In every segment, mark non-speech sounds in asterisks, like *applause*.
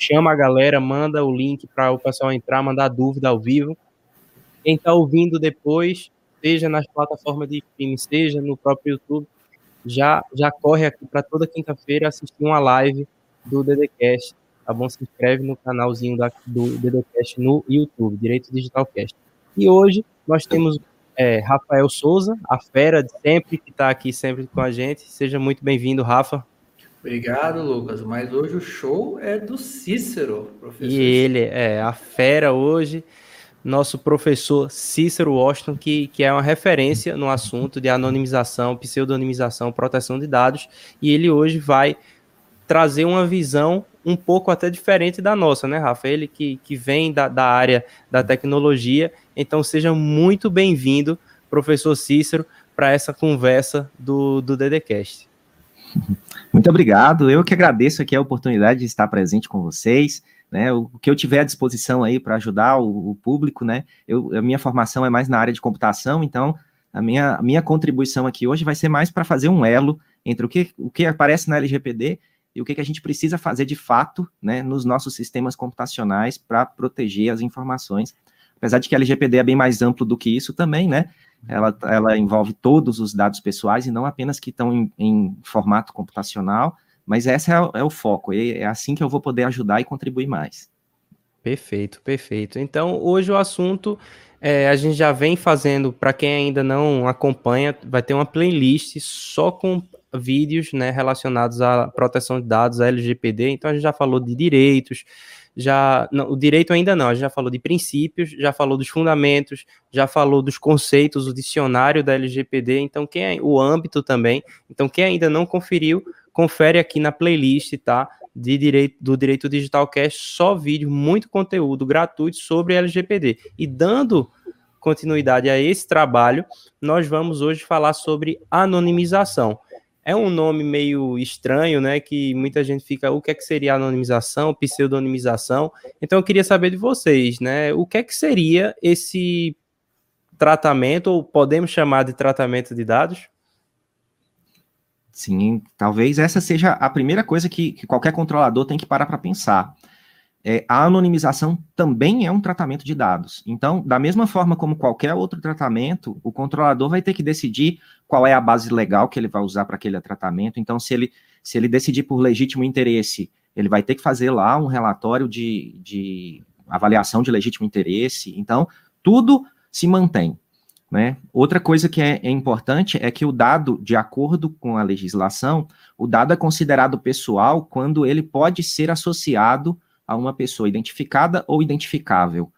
chama a galera, manda o link para o pessoal entrar, mandar dúvida ao vivo. Quem está ouvindo depois, seja nas plataformas de streaming, seja no próprio YouTube, já, já corre aqui para toda quinta-feira assistir uma live do DDCast, tá bom? Se inscreve no canalzinho da, do DDCast no YouTube, Direito Digital Cast. E hoje nós temos é, Rafael Souza, a fera de sempre, que está aqui sempre com a gente. Seja muito bem-vindo, Rafa. Obrigado, Lucas. Mas hoje o show é do Cícero, professor. E ele é a fera hoje, nosso professor Cícero Washington, que, que é uma referência no assunto de anonimização, pseudonimização, proteção de dados. E ele hoje vai trazer uma visão um pouco até diferente da nossa, né, Rafa? Ele que, que vem da, da área da tecnologia. Então, seja muito bem-vindo, professor Cícero, para essa conversa do, do DDCast. Muito obrigado. Eu que agradeço aqui a oportunidade de estar presente com vocês. Né, o que eu tiver à disposição aí para ajudar o, o, público, né? Eu, a minha formação é mais na área de computação, então a minha, a minha contribuição aqui hoje vai ser mais para fazer um elo entre o que, o que aparece na LGPD e o que, que a gente precisa fazer de fato né, nos nossos sistemas computacionais para proteger as informações. Apesar de que a LGPD é bem mais amplo do que isso também, né? Ela, ela envolve todos os dados pessoais e não apenas que estão em, em formato computacional, mas esse é, é, o foco, é assim que eu vou poder ajudar e contribuir mais. Perfeito, perfeito. Então, hoje o assunto é, a gente já vem fazendo, para quem ainda não acompanha, vai ter uma playlist só com vídeos né, relacionados à proteção de dados, à LGPD. Então a gente já falou de direitos, já não, o direito ainda não, a gente já falou de princípios, já falou dos fundamentos, já falou dos conceitos, o dicionário da LGPD. Então quem é, o âmbito também. Então quem ainda não conferiu, confere aqui na playlist, tá? De direito do Direito Digital Cast, só vídeo, muito conteúdo gratuito sobre LGPD. E dando continuidade a esse trabalho, nós vamos hoje falar sobre anonimização é um nome meio estranho, né? Que muita gente fica, o que é que seria anonimização, pseudonimização? Então eu queria saber de vocês, né? O que é que seria esse tratamento, ou podemos chamar de tratamento de dados? Sim, talvez essa seja a primeira coisa que, que qualquer controlador tem que parar para pensar é, a anonimização também é um tratamento de dados. Então, da mesma forma como qualquer outro tratamento, o controlador vai ter que decidir qual é a base legal que ele vai usar para aquele tratamento. Então, se ele, se ele decidir por legítimo interesse, ele vai ter que fazer lá um relatório de, de avaliação de legítimo interesse. Então, tudo se mantém. Né? Outra coisa que é, é, importante é que o dado, de acordo com a legislação, o dado é considerado pessoal quando ele pode ser associado a uma pessoa identificada ou identificável.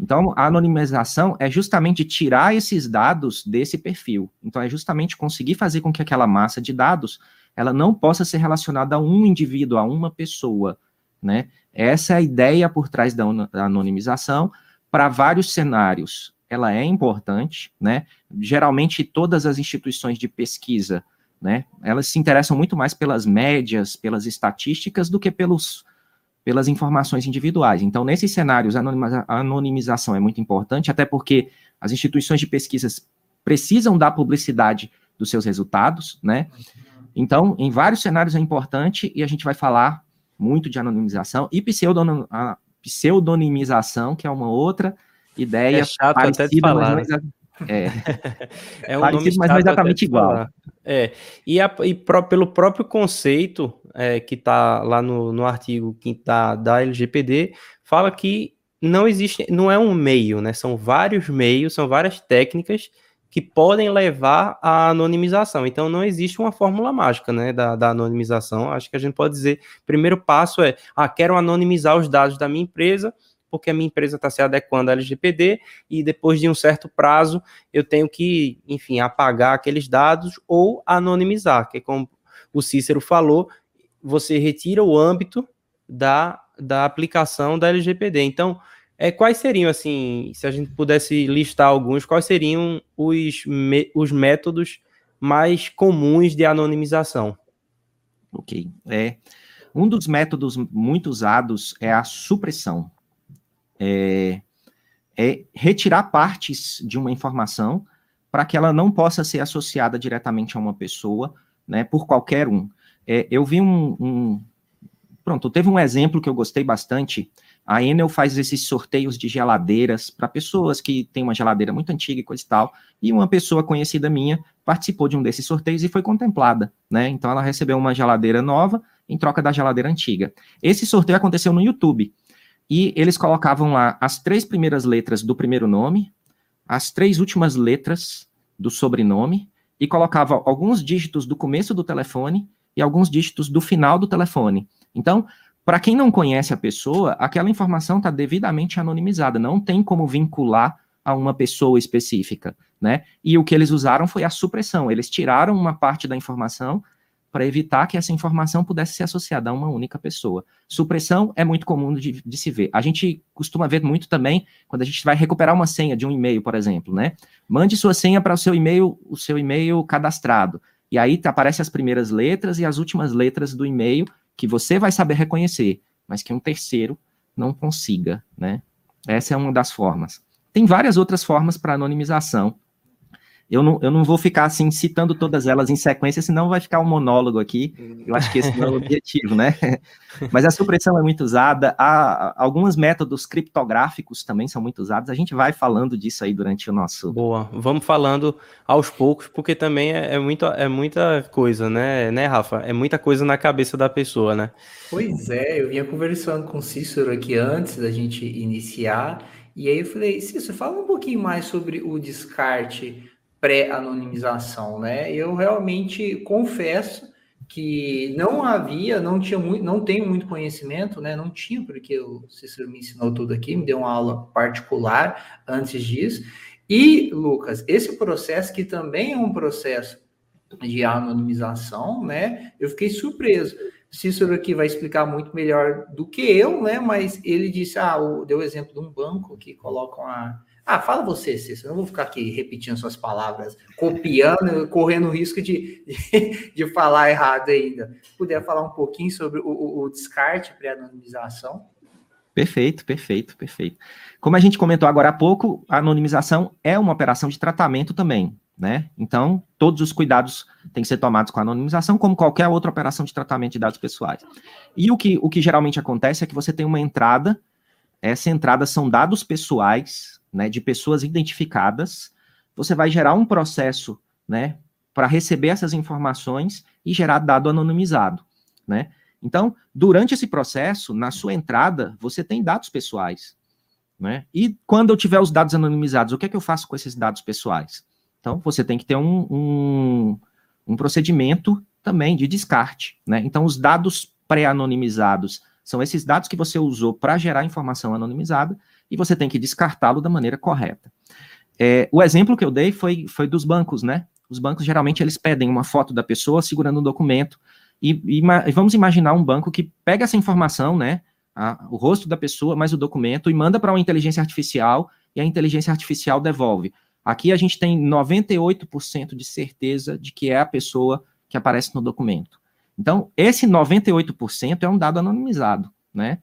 Então, a anonimização é justamente tirar esses dados desse perfil. Então, é justamente conseguir fazer com que aquela massa de dados ela não possa ser relacionada a um indivíduo, a uma pessoa, né? Essa é a ideia por trás da anonimização para vários cenários. Ela é importante, né? Geralmente todas as instituições de pesquisa, né? Elas se interessam muito mais pelas médias, pelas estatísticas do que pelos pelas informações individuais. Então, nesses cenários, a anonimização é muito importante, até porque as instituições de pesquisas precisam dar publicidade dos seus resultados, né? Então, em vários cenários é importante e a gente vai falar muito de anonimização e pseudonimização, que é uma outra ideia é chato parecida, até de falar. Mas, é, *laughs* é um parecido, mas não exatamente igual. É, e, a, e pro, pelo próprio conceito é, que está lá no, no artigo que tá, da LGPD, fala que não existe, não é um meio, né? São vários meios, são várias técnicas que podem levar à anonimização. Então não existe uma fórmula mágica, né, da, da anonimização. Acho que a gente pode dizer, primeiro passo é, ah, quero anonimizar os dados da minha empresa, porque a minha empresa está se adequando à LGPD e depois de um certo prazo eu tenho que, enfim, apagar aqueles dados ou anonimizar, que é como o Cícero falou, você retira o âmbito da, da aplicação da LGPD. Então, é, quais seriam, assim, se a gente pudesse listar alguns, quais seriam os, me, os métodos mais comuns de anonimização? Ok. É, um dos métodos muito usados é a supressão é, é retirar partes de uma informação para que ela não possa ser associada diretamente a uma pessoa, né, por qualquer um. É, eu vi um, um, Pronto, teve um exemplo que eu gostei bastante. A Enel faz esses sorteios de geladeiras para pessoas que têm uma geladeira muito antiga e coisa e tal. E uma pessoa conhecida minha participou de um desses sorteios e foi contemplada, né? Então ela recebeu uma geladeira nova em troca da geladeira antiga. Esse sorteio aconteceu no YouTube. E eles colocavam lá as três primeiras letras do primeiro nome, as três últimas letras do sobrenome e colocava alguns dígitos do começo do telefone e alguns dígitos do final do telefone. Então, para quem não conhece a pessoa, aquela informação está devidamente anonimizada, não tem como vincular a uma pessoa específica, né? E o que eles usaram foi a supressão. Eles tiraram uma parte da informação para evitar que essa informação pudesse ser associada a uma única pessoa. Supressão é muito comum de, de, se ver. A gente costuma ver muito também quando a gente vai recuperar uma senha de um e-mail, por exemplo, né? Mande sua senha para o seu e-mail, o seu e-mail cadastrado. E aí aparecem as primeiras letras e as últimas letras do e-mail que você vai saber reconhecer, mas que um terceiro não consiga, né? Essa é uma das formas. Tem várias outras formas para anonimização, eu não, eu não vou ficar assim citando todas elas em sequência, senão vai ficar um monólogo aqui. Eu acho que esse não é o *laughs* objetivo, né? Mas a supressão é muito usada, há alguns métodos criptográficos também são muito usados. A gente vai falando disso aí durante o nosso. Boa, vamos falando aos poucos, porque também é, é, muito, é muita coisa, né, né, Rafa? É muita coisa na cabeça da pessoa, né? Pois é, eu vinha conversando com o Cícero aqui antes da gente iniciar, e aí eu falei, Cícero, fala um pouquinho mais sobre o descarte pré-anonimização, né? Eu realmente confesso que não havia, não tinha muito, não tenho muito conhecimento, né? Não tinha, porque o Cícero me ensinou tudo aqui, me deu uma aula particular antes disso. E, Lucas, esse processo que também é um processo de anonimização, né? Eu fiquei surpreso. Cícero aqui vai explicar muito melhor do que eu, né? Mas ele disse, ah, deu o exemplo de um banco que colocam a ah, fala você, Cícero. Eu não vou ficar aqui repetindo suas palavras, copiando, *laughs* correndo o risco de, de, de falar errado ainda. Puder falar um pouquinho sobre o, o, o descarte pré-anonimização? Perfeito, perfeito, perfeito. Como a gente comentou agora há pouco, a anonimização é uma operação de tratamento também, né? Então, todos os cuidados têm que ser tomados com a anonimização, como qualquer outra operação de tratamento de dados pessoais. E o que, o que geralmente acontece é que você tem uma entrada, essa entrada são dados pessoais né, de pessoas identificadas, você vai gerar um processo, né, para receber essas informações e gerar dado anonimizado, né? Então, durante esse processo, na sua entrada, você tem dados pessoais, né? E quando eu tiver os dados anonimizados, o que é que eu faço com esses dados pessoais? Então, você tem que ter um, um, um procedimento também de descarte, né? Então, os dados pré-anonimizados são esses dados que você usou para gerar informação anonimizada e você tem que descartá-lo da maneira correta. É, o exemplo que eu dei foi, foi dos bancos, né? Os bancos geralmente eles pedem uma foto da pessoa segurando um documento e, e, vamos imaginar um banco que pega essa informação, né? A, o rosto da pessoa mais o documento e manda para uma inteligência artificial e a inteligência artificial devolve. Aqui a gente tem 98% de certeza de que é a pessoa que aparece no documento. Então, esse 98% é um dado anonimizado, né?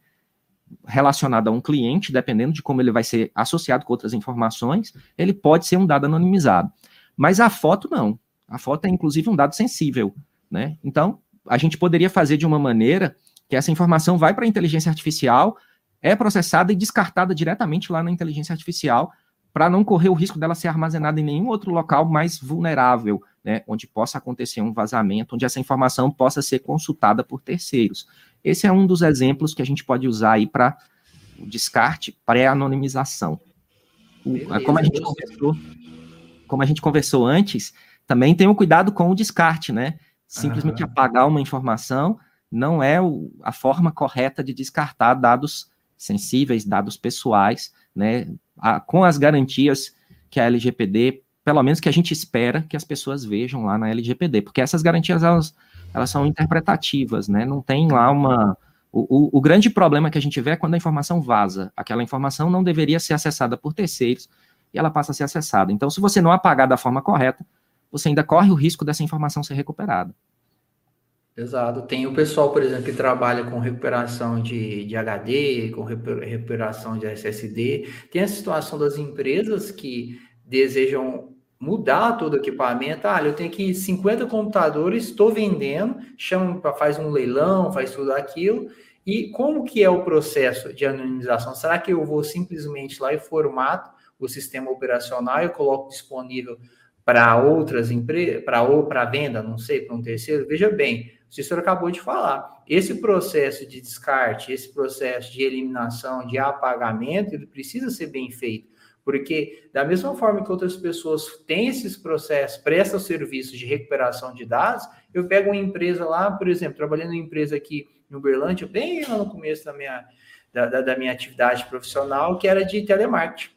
Relacionado a um cliente, dependendo de como ele vai ser associado com outras informações, ele pode ser um dado anonimizado. Mas a foto não. A foto é inclusive um dado sensível, né? Então, a gente poderia fazer de uma maneira que essa informação vai para a inteligência artificial, é processada e descartada diretamente lá na inteligência artificial, para não correr o risco dela ser armazenada em nenhum outro local mais vulnerável, né, onde possa acontecer um vazamento, onde essa informação possa ser consultada por terceiros. Esse é um dos exemplos que a gente pode usar aí para o descarte pré-anonimização. Como a gente conversou, como a gente conversou antes, também tem o cuidado com o descarte, né? Simplesmente apagar uma informação não é o, a forma correta de descartar dados sensíveis, dados pessoais, né? A, com as garantias que a LGPD, pelo menos que a gente espera que as pessoas vejam lá na LGPD, porque essas garantias elas elas são interpretativas, né? Não tem lá uma. O, o, o, grande problema que a gente vê é quando a informação vaza. Aquela informação não deveria ser acessada por terceiros e ela passa a ser acessada. Então, se você não apagar da forma correta, você ainda corre o risco dessa informação ser recuperada. Exato. Tem o pessoal, por exemplo, que trabalha com recuperação de, de HD, com recuperação de SSD. Tem a situação das empresas que desejam mudar todo o equipamento. Ah, eu tenho aqui 50 computadores, estou vendendo, chama faz um leilão, faz tudo aquilo. E como que é o processo de anonimização? Será que eu vou simplesmente lá e formato o sistema operacional e coloco disponível para outras empresas, para ou para venda, não sei, para um terceiro? Veja bem, o Cícero acabou de falar. Esse processo de descarte, esse processo de eliminação, de apagamento, ele precisa ser bem feito. Porque, da mesma forma que outras pessoas têm esses processos, prestam serviços de recuperação de dados, eu pego uma empresa lá, por exemplo, trabalhando em empresa aqui em Uberlândia, bem lá no começo da minha, da, da, da minha atividade profissional, que era de telemarketing.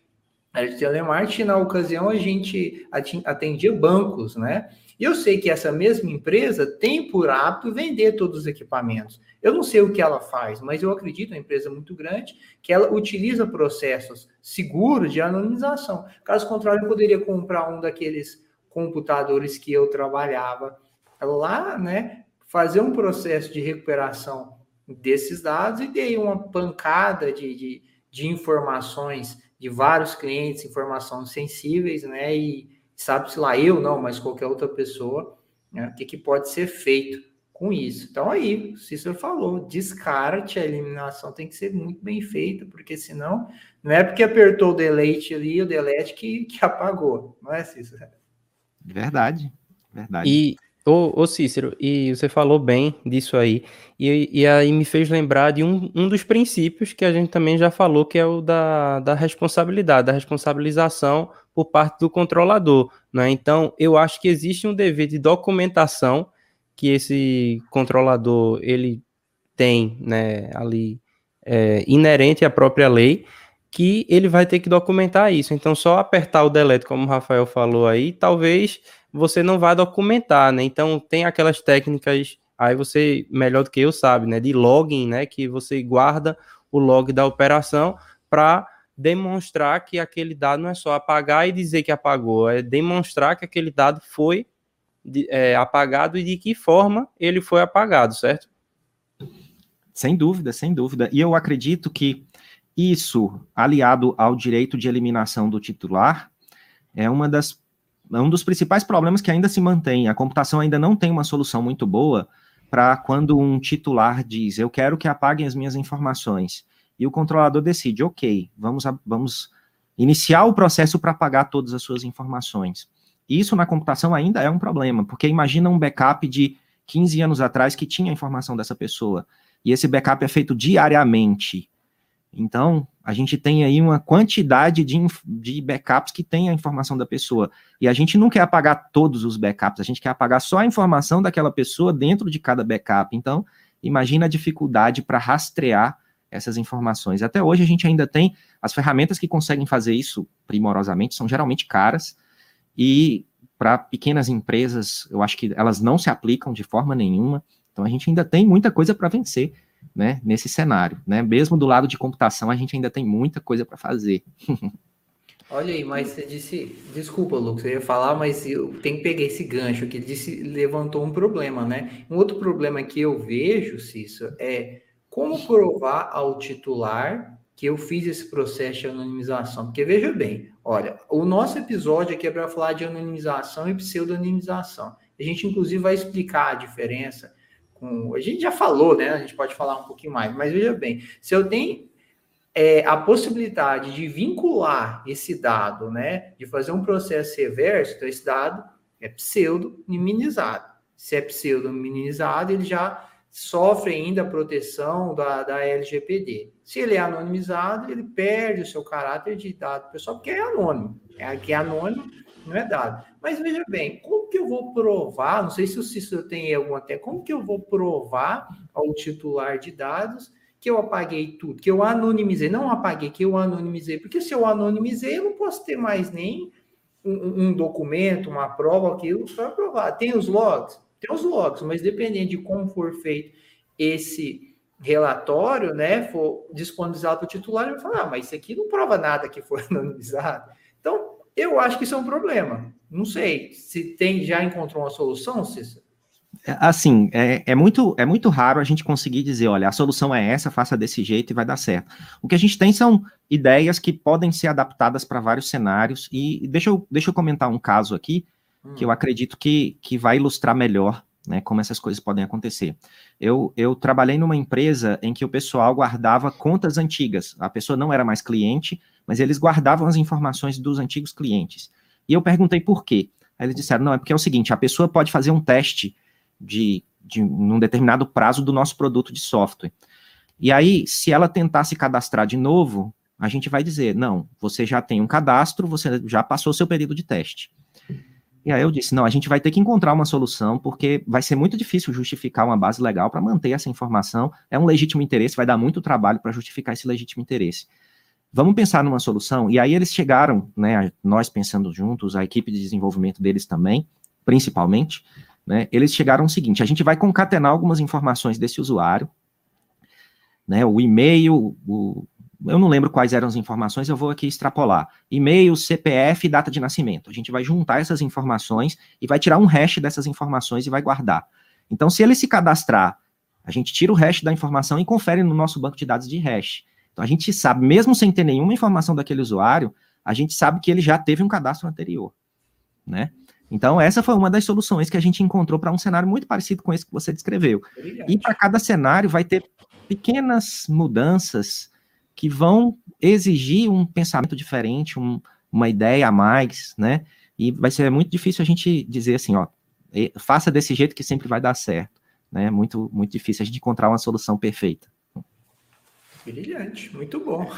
Era de telemarketing, na ocasião a gente atendia bancos, né? E eu sei que essa mesma empresa tem por hábito vender todos os equipamentos. Eu não sei o que ela faz, mas eu acredito, é uma empresa muito grande, que ela utiliza processos seguros de anonimização. Caso contrário, eu poderia comprar um daqueles computadores que eu trabalhava lá, né? Fazer um processo de recuperação desses dados e dei uma pancada de, de, de informações de vários clientes, informações sensíveis, né? E sabe-se lá, eu não, mas qualquer outra pessoa, né? O que, que pode ser feito com isso. Então, aí, o Cícero falou, descarte, a eliminação tem que ser muito bem feita, porque senão, não é porque apertou o delete ali, o delete que, que apagou, não é, Cícero? Verdade, verdade. E, ô, ô Cícero, e você falou bem disso aí, e, e aí me fez lembrar de um, um dos princípios que a gente também já falou, que é o da, da responsabilidade, da responsabilização por parte do controlador, né? Então, eu acho que existe um dever de documentação que esse controlador ele tem, né, ali é, inerente à própria lei, que ele vai ter que documentar isso. Então, só apertar o delete, como o Rafael falou aí, talvez você não vá documentar, né? Então, tem aquelas técnicas, aí você, melhor do que eu, sabe, né? De login, né? Que você guarda o log da operação para demonstrar que aquele dado não é só apagar e dizer que apagou, é demonstrar que aquele dado foi é, apagado e de que forma ele foi apagado, certo? Sem dúvida, sem dúvida. E eu acredito que isso, aliado ao direito de eliminação do titular, é uma das é um dos principais problemas que ainda se mantém. A computação ainda não tem uma solução muito boa para quando um titular diz: Eu quero que apaguem as minhas informações. E o controlador decide: Ok, vamos, vamos iniciar o processo para apagar todas as suas informações. Isso na computação ainda é um problema, porque imagina um backup de 15 anos atrás que tinha a informação dessa pessoa, e esse backup é feito diariamente. Então, a gente tem aí uma quantidade de, de backups que tem a informação da pessoa. E a gente não quer apagar todos os backups, a gente quer apagar só a informação daquela pessoa dentro de cada backup. Então, imagina a dificuldade para rastrear essas informações. Até hoje a gente ainda tem as ferramentas que conseguem fazer isso primorosamente, são geralmente caras, e para pequenas empresas, eu acho que elas não se aplicam de forma nenhuma. Então a gente ainda tem muita coisa para vencer, né, nesse cenário, né? Mesmo do lado de computação, a gente ainda tem muita coisa para fazer. Olha aí, mas você disse, desculpa, Lucas, eu ia falar, mas eu tenho que pegar esse gancho que disse, levantou um problema, né? Um outro problema que eu vejo, Cício, é como provar ao titular que eu fiz esse processo de anonimização. Porque veja bem, olha, o nosso episódio aqui é para falar de anonimização e pseudonimização. A gente, inclusive, vai explicar a diferença. A gente já falou, né? A gente pode falar um pouquinho mais, mas veja bem, se eu tenho é, a possibilidade de vincular esse dado, né? De fazer um processo reverso, então esse dado é pseudonimizado. Se é pseudonimizado, ele já sofre ainda a proteção da, da LGPD. Se ele é anonimizado, ele perde o seu caráter de dado pessoal, porque é anônimo. É que é anônimo, não é dado. Mas veja bem, como que eu vou provar? Não sei se o Cícero tem alguma até, como que eu vou provar ao titular de dados que eu apaguei tudo, que eu anonimizei, não apaguei, que eu anonimizei, porque se eu anonimizei, eu não posso ter mais nem um, um documento, uma prova, aquilo para provar. Tem os logs? Tem os logs, mas dependendo de como for feito esse relatório, né, for disponibilizado para o titular, ele vai falar, ah, mas isso aqui não prova nada que foi *laughs* anonimizado. Então, eu acho que isso é um problema. Não sei se tem já encontrou uma solução, Cícero. É, assim, é, é, muito, é muito raro a gente conseguir dizer, olha, a solução é essa, faça desse jeito e vai dar certo. O que a gente tem são ideias que podem ser adaptadas para vários cenários, e deixa eu, deixa eu comentar um caso aqui, que eu hum. acredito que, que vai ilustrar melhor né, como essas coisas podem acontecer. Eu, eu trabalhei numa empresa em que o pessoal guardava contas antigas. A pessoa não era mais cliente, mas eles guardavam as informações dos antigos clientes. E eu perguntei por quê. Aí eles disseram, não, é porque é o seguinte, a pessoa pode fazer um teste de, de um determinado prazo do nosso produto de software. E aí, se ela tentar se cadastrar de novo, a gente vai dizer, não, você já tem um cadastro, você já passou seu período de teste. E aí eu disse, não, a gente vai ter que encontrar uma solução, porque vai ser muito difícil justificar uma base legal para manter essa informação. É um legítimo interesse, vai dar muito trabalho para justificar esse legítimo interesse. Vamos pensar numa solução. E aí eles chegaram, né, nós pensando juntos, a equipe de desenvolvimento deles também, principalmente, né, eles chegaram o seguinte: a gente vai concatenar algumas informações desse usuário, né, o e-mail, o, eu não lembro quais eram as informações, eu vou aqui extrapolar. E-mail, CPF e data de nascimento. A gente vai juntar essas informações e vai tirar um hash dessas informações e vai guardar. Então, se ele se cadastrar, a gente tira o hash da informação e confere no nosso banco de dados de hash. Então, a gente sabe, mesmo sem ter nenhuma informação daquele usuário, a gente sabe que ele já teve um cadastro anterior, né? Então, essa foi uma das soluções que a gente encontrou para um cenário muito parecido com esse que você descreveu. E para cada cenário vai ter pequenas mudanças que vão exigir um pensamento diferente, um, uma ideia a mais, né? E vai ser muito difícil a gente dizer assim, ó, faça desse jeito que sempre vai dar certo, né? Muito, muito difícil a gente encontrar uma solução perfeita. Brilhante, muito bom.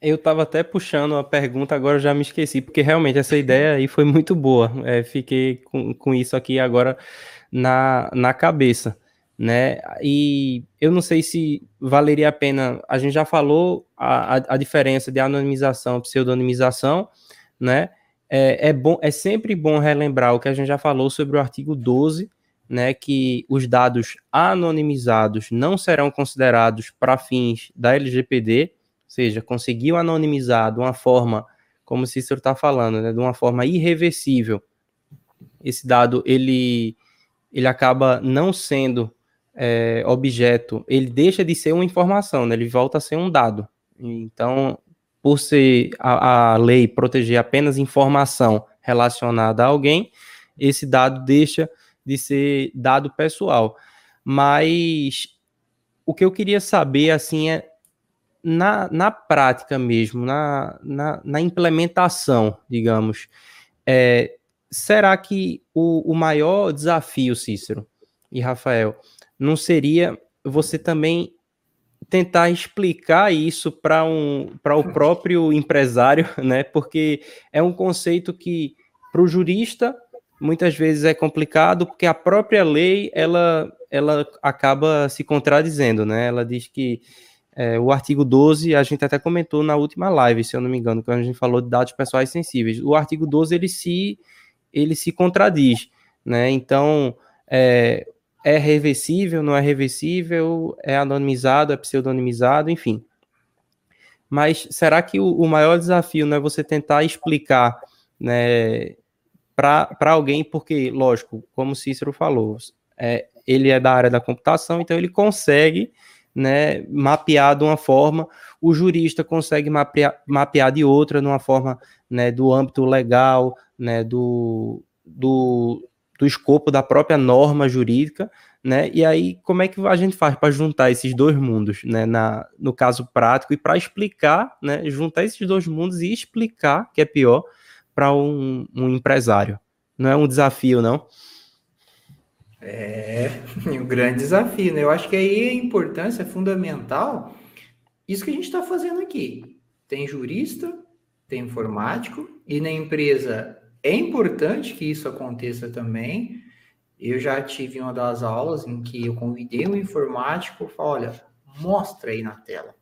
Eu estava até puxando a pergunta, agora já me esqueci, porque realmente essa ideia aí foi muito boa. É, fiquei com, com isso aqui agora na, na cabeça né? E eu não sei se valeria a pena. A gente já falou a, a, a diferença de anonimização e pseudonimização, né? É, é, bom, é sempre bom relembrar o que a gente já falou sobre o artigo 12, né? Que os dados anonimizados não serão considerados para fins da LGPD, ou seja, conseguiu anonimizar de uma forma, como o Cícero está falando, né? De uma forma irreversível. Esse dado ele ele acaba não sendo é, objeto, ele deixa de ser uma informação, né? ele volta a ser um dado. Então, por ser a, a lei proteger apenas informação relacionada a alguém, esse dado deixa de ser dado pessoal. Mas o que eu queria saber, assim, é na, na prática mesmo, na, na, na implementação, digamos, é, será que o, o maior desafio, Cícero e Rafael, não seria você também tentar explicar isso para um, para o próprio empresário, *laughs* né? Porque é um conceito que para o jurista muitas vezes é complicado, porque a própria lei ela, ela acaba se contradizendo, né? Ela diz que é, o artigo 12, a gente até comentou na última live, se eu não me engano, quando a gente falou de dados pessoais sensíveis. O artigo 12 ele se ele se contradiz, né? Então, é, é reversível, não é reversível, é anonimizado, é pseudonimizado, enfim. Mas será que o, o maior desafio não é você tentar explicar né, para alguém, porque, lógico, como Cícero falou, é, ele é da área da computação, então ele consegue né, mapear de uma forma, o jurista consegue mapear, mapear de outra, numa forma né, do âmbito legal, né, do, do, do escopo da própria norma jurídica, né? E aí, como é que a gente faz para juntar esses dois mundos, né? Na, no caso prático, e para explicar, né? Juntar esses dois mundos e explicar, que é pior, para um, um empresário. Não é um desafio, não? É *laughs* um grande desafio, né? Eu acho que aí a importância é fundamental isso que a gente está fazendo aqui. Tem jurista, tem informático, e na empresa é importante que isso aconteça também. Eu já tive uma das aulas em que eu convidei um informático falei, olha, mostra aí na tela.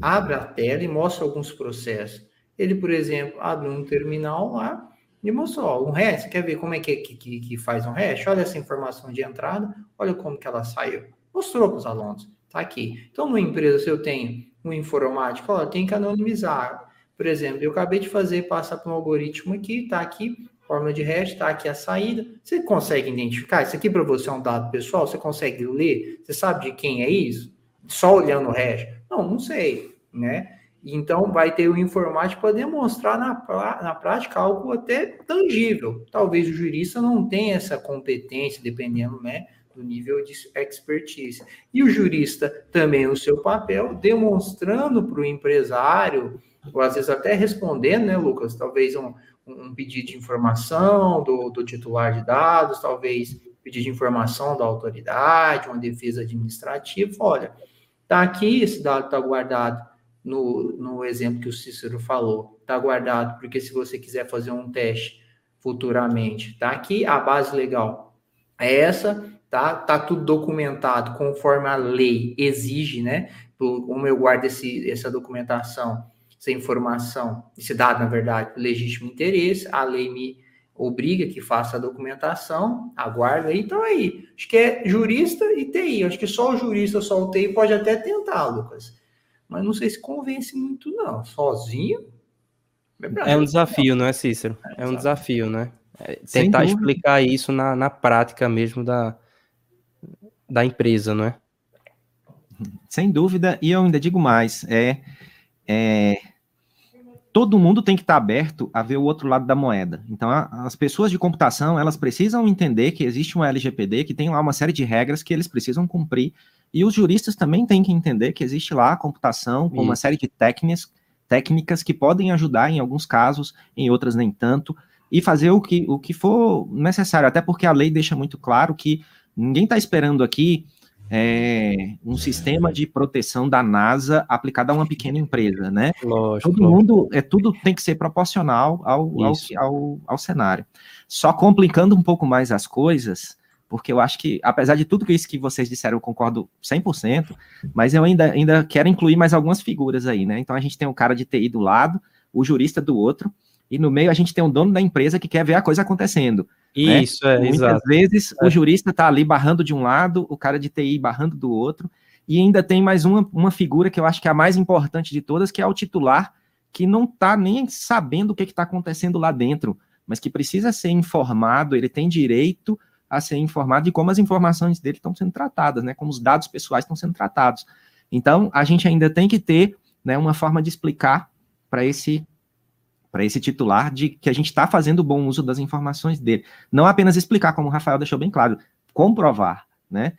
Abre a tela e mostra alguns processos. Ele, por exemplo, abre um terminal lá e mostrou, ó, um hash, quer ver como é que, que, que faz um hash? Olha essa informação de entrada, olha como que ela saiu. Mostrou para os alunos, tá aqui. Então, numa empresa, se eu tenho um informático, ó, tem que anonimizar. Por exemplo, eu acabei de fazer, passar para um algoritmo aqui, tá aqui, forma de hash, tá aqui a saída. Você consegue identificar? Isso aqui para você é um dado pessoal? Você consegue ler? Você sabe de quem é isso? Só olhando o hash? Não, não sei, né? Então, vai ter o informático para demonstrar na, na prática algo até tangível. Talvez o jurista não tenha essa competência, dependendo né, do nível de expertise. E o jurista também no seu papel, demonstrando para o empresário, ou às vezes até respondendo, né, Lucas? Talvez um, um pedido de informação do, do titular de dados, talvez pedido de informação da autoridade, uma defesa administrativa. Olha, tá aqui, esse dado está guardado no, no exemplo que o Cícero falou, está guardado, porque se você quiser fazer um teste futuramente, tá aqui a base legal. É essa, tá? Tá tudo documentado conforme a lei exige, né? Como eu guardo esse, essa documentação, essa informação, esse dado, na verdade, legítimo interesse, a lei me obriga que faça a documentação, aguarda aí, então aí, acho que é jurista e TI, acho que só o jurista, só o TI pode até tentar, Lucas, mas não sei se convence muito não, sozinho... É, é um desafio, não é, Cícero? É, é um desafio, né? É tentar explicar isso na, na prática mesmo da, da empresa, não é? Sem dúvida, e eu ainda digo mais, é, é todo mundo tem que estar aberto a ver o outro lado da moeda. Então, a, as pessoas de computação, elas precisam entender que existe um LGPD, que tem lá uma série de regras que eles precisam cumprir, e os juristas também têm que entender que existe lá a computação com Isso. uma série de técnicas, técnicas que podem ajudar em alguns casos, em outras nem tanto, e fazer o que, o que for necessário, até porque a lei deixa muito claro que Ninguém está esperando aqui é, um sistema de proteção da NASA aplicado a uma pequena empresa, né? Lógico, Todo mundo, é, tudo tem que ser proporcional ao, ao, ao, ao, cenário. Só complicando um pouco mais as coisas, porque eu acho que, apesar de tudo isso que vocês disseram, eu concordo 100%, mas eu ainda, ainda quero incluir mais algumas figuras aí, né? Então a gente tem o cara de TI do lado, o jurista do outro, e no meio a gente tem o dono da empresa que quer ver a coisa acontecendo. Né? Isso, né? é, Muitas exato. vezes é. o jurista está ali barrando de um lado, o cara de TI barrando do outro, e ainda tem mais uma, uma figura que eu acho que é a mais importante de todas, que é o titular, que não está nem sabendo o que está acontecendo lá dentro, mas que precisa ser informado, ele tem direito a ser informado de como as informações dele estão sendo tratadas, né? Como os dados pessoais estão sendo tratados. Então, a gente ainda tem que ter né, uma forma de explicar para esse para esse titular de que a gente está fazendo bom uso das informações dele. Não apenas explicar, como o Rafael deixou bem claro, comprovar, né?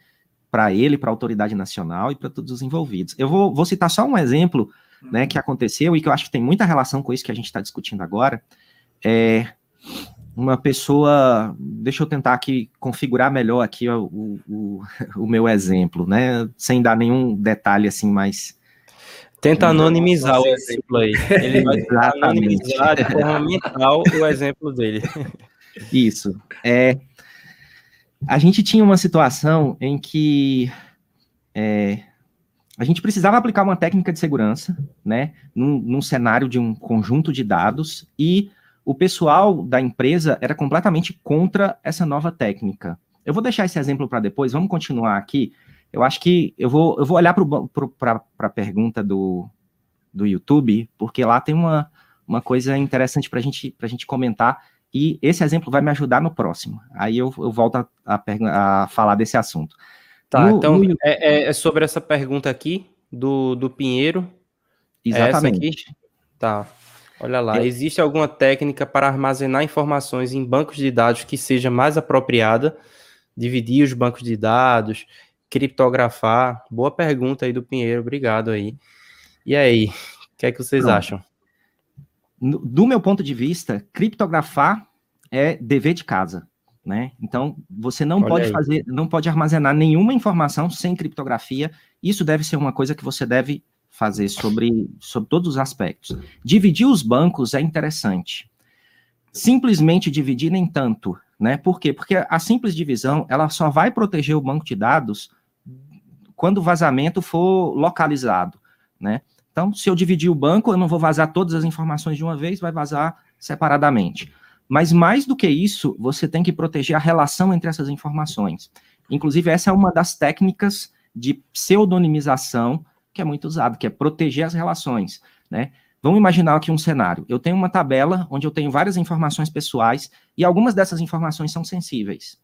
Para ele, para a autoridade nacional e para todos os envolvidos. Eu vou, vou, citar só um exemplo né, que aconteceu e que eu acho que tem muita relação com isso que a gente está discutindo agora. É uma pessoa. Deixa eu tentar aqui configurar melhor aqui o, o, o *laughs* meu exemplo, né? Sem dar nenhum detalhe assim mais Tenta anonimizar o exemplo aí. Ele vai *laughs* anonimizar de forma mental o exemplo dele. *laughs* Isso. É, a gente tinha uma situação em que é, a gente precisava aplicar uma técnica de segurança, né, num, num cenário de um conjunto de dados, e o pessoal da empresa era completamente contra essa nova técnica. Eu vou deixar esse exemplo para depois, vamos continuar aqui. Eu acho que eu vou, eu vou olhar para a pergunta do, do YouTube, porque lá tem uma, uma coisa interessante para gente, a gente comentar, e esse exemplo vai me ajudar no próximo. Aí eu, eu volto a, a, a falar desse assunto. Tá, no, então no... É, é, é, sobre essa pergunta aqui do, do Pinheiro. Exatamente. É tá. Olha lá, existe alguma técnica para armazenar informações em bancos de dados que seja mais apropriada? Dividir os bancos de dados, criptografar? Boa pergunta aí do Pinheiro, obrigado aí. E aí, o que é que vocês Pronto. acham? Do meu ponto de vista, criptografar é dever de casa, né? Então, você não Olha pode aí. fazer, não pode armazenar nenhuma informação sem criptografia. Isso deve ser uma coisa que você deve fazer sobre, sobre todos os aspectos. Dividir os bancos é interessante. Simplesmente dividir nem tanto, né? Por quê? Porque a simples divisão, ela só vai proteger o banco de dados quando o vazamento for localizado, né? Então, se eu dividir o banco, eu não vou vazar todas as informações de uma vez, vai vazar separadamente. Mas mais do que isso, você tem que proteger a relação entre essas informações. Inclusive, essa é uma das técnicas de pseudonimização que é muito usado, que é proteger as relações, né? Vamos imaginar aqui um cenário. Eu tenho uma tabela onde eu tenho várias informações pessoais e algumas dessas informações são sensíveis.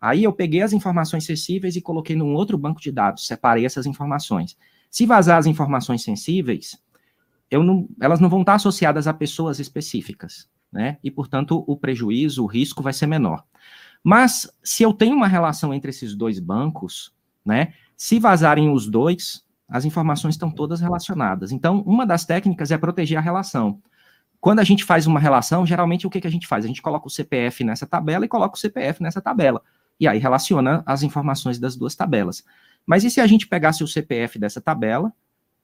Aí eu peguei as informações sensíveis e coloquei num outro banco de dados, separei essas informações. Se vazar as informações sensíveis, não, elas não vão estar associadas a pessoas específicas, né? E, portanto, o prejuízo, o risco vai ser menor. Mas, se eu tenho uma relação entre esses dois bancos, né? Se vazarem os dois, as informações estão todas relacionadas. Então, uma das técnicas é proteger a relação. Quando a gente faz uma relação, geralmente o que, que a gente faz? A gente coloca o CPF nessa tabela e coloca o CPF nessa tabela. E aí relaciona as informações das duas tabelas. Mas e se a gente pegasse o CPF dessa tabela,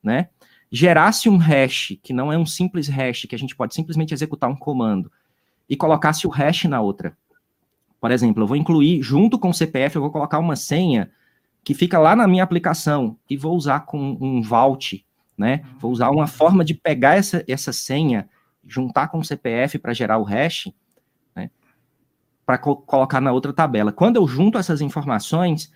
né? Gerasse um hash, que não é um simples hash, que a gente pode simplesmente executar um comando, e colocasse o hash na outra. Por exemplo, eu vou incluir, junto com o CPF, eu vou colocar uma senha que fica lá na minha aplicação e vou usar com um vault, né? Vou usar uma forma de pegar essa, essa senha, juntar com o CPF para gerar o hash, né? Para co colocar na outra tabela. Quando eu junto essas informações,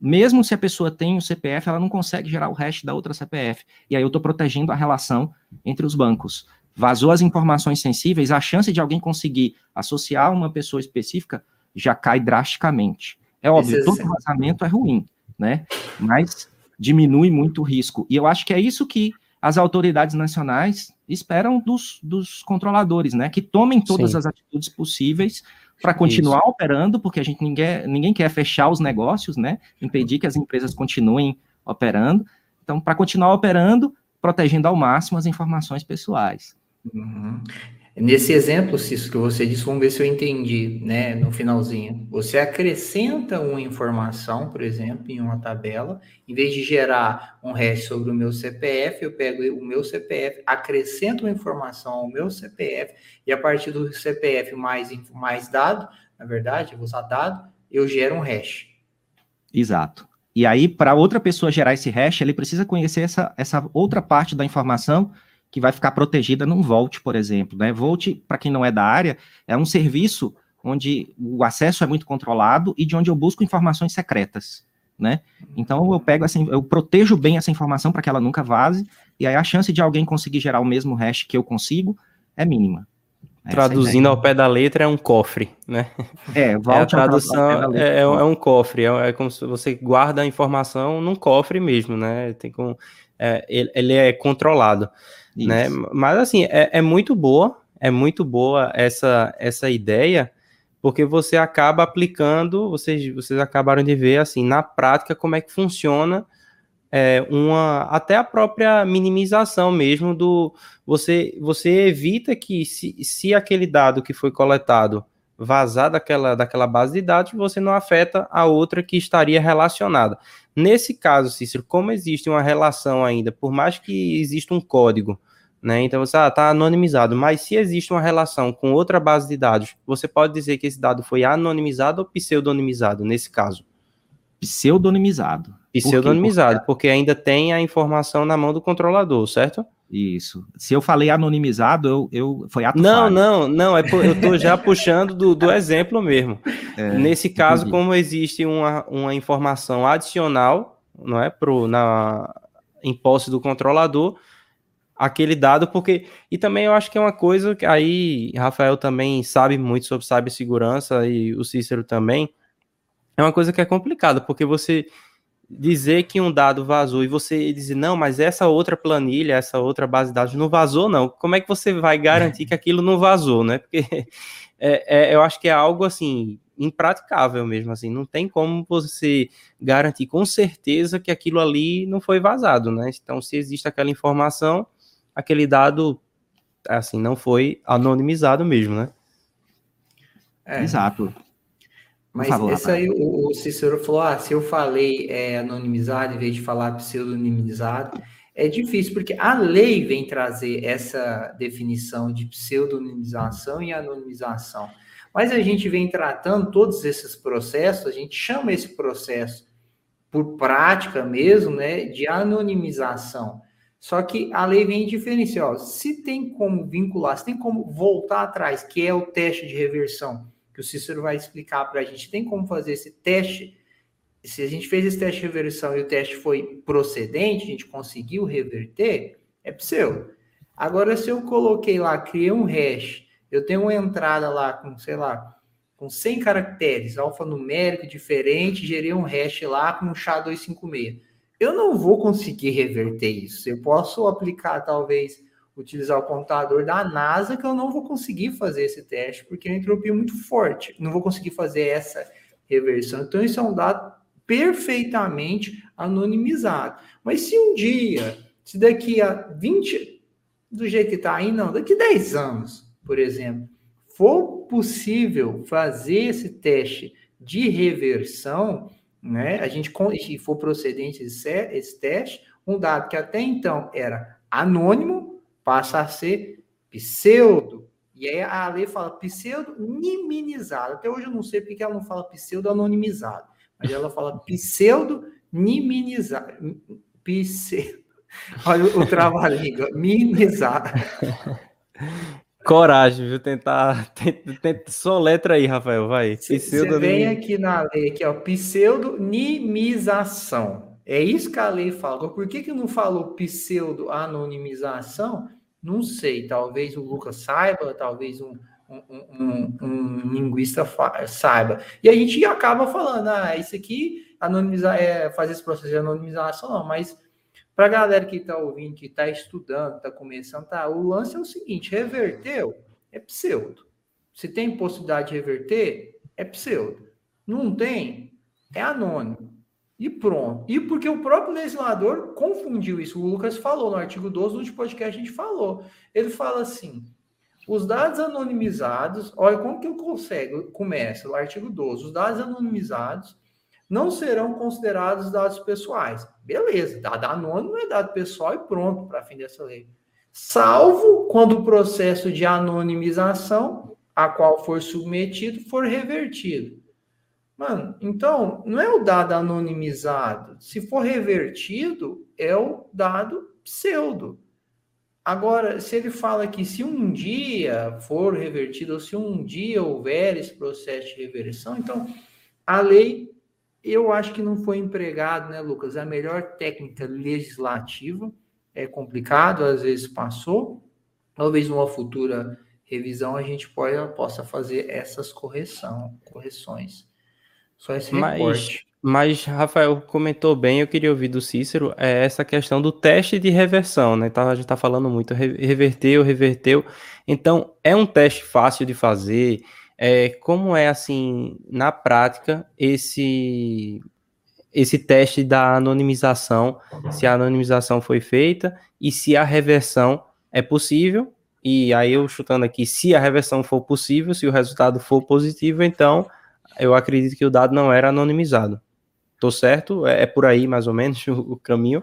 mesmo se a pessoa tem o CPF, ela não consegue gerar o hash da outra CPF. E aí eu estou protegendo a relação entre os bancos. Vazou as informações sensíveis, a chance de alguém conseguir associar uma pessoa específica já cai drasticamente. É óbvio, todo vazamento é ruim, né? Mas diminui muito o risco. E eu acho que é isso que as autoridades nacionais esperam dos, dos controladores, né? Que tomem todas Sim. as atitudes possíveis para continuar isso. operando, porque a gente ninguém, ninguém quer fechar os negócios, né? Impedir que as empresas continuem operando. Então, para continuar operando, protegendo ao máximo as informações pessoais. Uhum. Nesse exemplo, Cício, que você disse, vamos ver se eu entendi, né, no finalzinho. Você acrescenta uma informação, por exemplo, em uma tabela, em vez de gerar um hash sobre o meu CPF, eu pego o meu CPF, acrescento uma informação ao meu CPF, e a partir do CPF mais, mais dado, na verdade, eu vou usar dado, eu gero um hash. Exato. E aí, para outra pessoa gerar esse hash, ele precisa conhecer essa, essa outra parte da informação que vai ficar protegida num Vault, por exemplo. Né? Vault, para quem não é da área, é um serviço onde o acesso é muito controlado e de onde eu busco informações secretas. Né? Então eu pego assim, eu protejo bem essa informação para que ela nunca vaze, e aí a chance de alguém conseguir gerar o mesmo hash que eu consigo é mínima. Traduzindo ao pé da letra é um cofre, né? É, é a tradução é, é, é, um cofre, é, é, como se você guarda a informação num cofre mesmo, né? Tem com, é, ele, ele é controlado né? Mas assim, é, é, muito boa, é muito boa essa, essa ideia, porque você acaba aplicando, vocês, vocês acabaram de ver assim, na prática, como é que funciona é, uma até a própria minimização mesmo do você você evita que se, se aquele dado que foi coletado vazar daquela, daquela base de dados, você não afeta a outra que estaria relacionada. Nesse caso, Cícero, como existe uma relação ainda, por mais que exista um código, né? Então você está ah, tá anonimizado, mas se existe uma relação com outra base de dados, você pode dizer que esse dado foi anonimizado ou pseudonimizado nesse caso? Pseudonimizado. Pseudonimizado, porque... porque ainda tem a informação na mão do controlador, certo? Isso. Se eu falei anonimizado, eu, eu foi ato Não, falho. não, não. É por, eu estou já *laughs* puxando do, do exemplo mesmo. É, Nesse caso, entendi. como existe uma, uma informação adicional, não é, pro, na, em posse do controlador, aquele dado, porque. E também eu acho que é uma coisa que aí Rafael também sabe muito sobre cibersegurança e o Cícero também. É uma coisa que é complicada, porque você dizer que um dado vazou e você dizer, não, mas essa outra planilha, essa outra base de dados não vazou, não. Como é que você vai garantir que aquilo não vazou, né? Porque *laughs* é, é, eu acho que é algo assim impraticável mesmo, assim, não tem como você garantir com certeza que aquilo ali não foi vazado, né? Então, se existe aquela informação, aquele dado assim não foi anonimizado mesmo, né? É. Exato. Mas favor, esse aí o, o Cícero falou: ah, se eu falei é, anonimizado em vez de falar pseudonimizado, é difícil, porque a lei vem trazer essa definição de pseudonimização e anonimização. Mas a gente vem tratando todos esses processos, a gente chama esse processo, por prática mesmo, né, de anonimização. Só que a lei vem diferenciar. Se tem como vincular, se tem como voltar atrás, que é o teste de reversão, que o Cícero vai explicar para a gente, tem como fazer esse teste. Se a gente fez esse teste de reversão e o teste foi procedente, a gente conseguiu reverter, é seu. Agora, se eu coloquei lá, criei um hash, eu tenho uma entrada lá com, sei lá, com 100 caracteres, alfanumérico diferente, gerei um hash lá com um SHA-256 eu não vou conseguir reverter isso. Eu posso aplicar talvez utilizar o computador da NASA que eu não vou conseguir fazer esse teste, porque a entropia é muito forte. Não vou conseguir fazer essa reversão. Então, isso é um dado perfeitamente anonimizado. Mas se um dia, se daqui a 20, do jeito que está aí, não, daqui a 10 anos, por exemplo, for possível fazer esse teste de reversão, né, a gente, e for procedente esse, teste, um dado que até então era anônimo, passa a ser pseudo. E aí a lei fala pseudo-niminizado. Até hoje eu não sei porque ela não fala pseudo-anonimizado, mas ela fala pseudo-niminizado. *laughs* Pseudo. *laughs* Olha o trava-língua, minimizado. *laughs* Coragem, viu? Tentar, *laughs* tenta, tenta, só letra aí, Rafael, vai. Você vem aqui na lei, aqui, ó, pseudonimização. É isso que a lei fala. Por que, que não falou pseudo-anonimização? Não sei, talvez o Lucas saiba, talvez um, um, um, um, linguista saiba. E a gente acaba falando, ah, isso aqui, anonimizar, é, fazer esse processo de anonimização, não, mas para a galera que está ouvindo, que está estudando, está começando, tá, o lance é o seguinte: reverteu, é pseudo. Se tem possibilidade de reverter, é pseudo. Não tem, é anônimo. E pronto. E porque o próprio legislador confundiu isso. O Lucas falou no artigo 12 do último podcast, a gente falou. Ele fala assim: os dados anonimizados, olha como que eu consigo, começa o artigo 12, os dados anonimizados não serão considerados dados pessoais. Beleza, dado anônimo é dado pessoal e pronto para fim dessa lei. Salvo quando o processo de anonimização a qual for submetido for revertido. Mano, então, não é o dado anonimizado. Se for revertido, é o dado pseudo. Agora, se ele fala que se um dia for revertido, ou se um dia houver esse processo de reversão, então a lei, eu acho que não foi empregado, né, Lucas? A melhor técnica legislativa é complicado, às vezes passou. Talvez numa futura revisão a gente pode, possa fazer essas correção, correções. Só esse mas, Mas, Rafael comentou bem, eu queria ouvir do Cícero, é essa questão do teste de reversão, né? Então, a gente está falando muito, reverteu, reverteu. Então, é um teste fácil de fazer. É, como é, assim, na prática, esse, esse teste da anonimização, se a anonimização foi feita e se a reversão é possível. E aí, eu chutando aqui, se a reversão for possível, se o resultado for positivo, então eu acredito que o dado não era anonimizado. Tô certo? É, é por aí mais ou menos *laughs* o, caminho.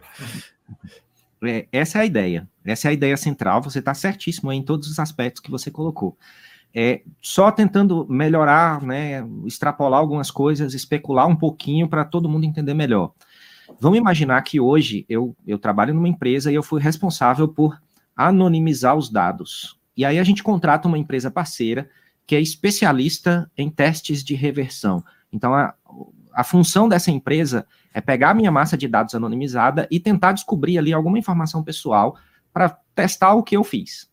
É, essa é a ideia. Essa é a ideia central. Você está certíssimo em todos os aspectos que você colocou. É, só tentando melhorar, né, extrapolar algumas coisas, especular um pouquinho para todo mundo entender melhor. Vamos imaginar que hoje eu, eu trabalho numa empresa e eu fui responsável por anonimizar os dados. E aí a gente contrata uma empresa parceira que é especialista em testes de reversão. Então, a, a função dessa empresa é pegar a minha massa de dados anonimizada e tentar descobrir ali alguma informação pessoal para testar o que eu fiz.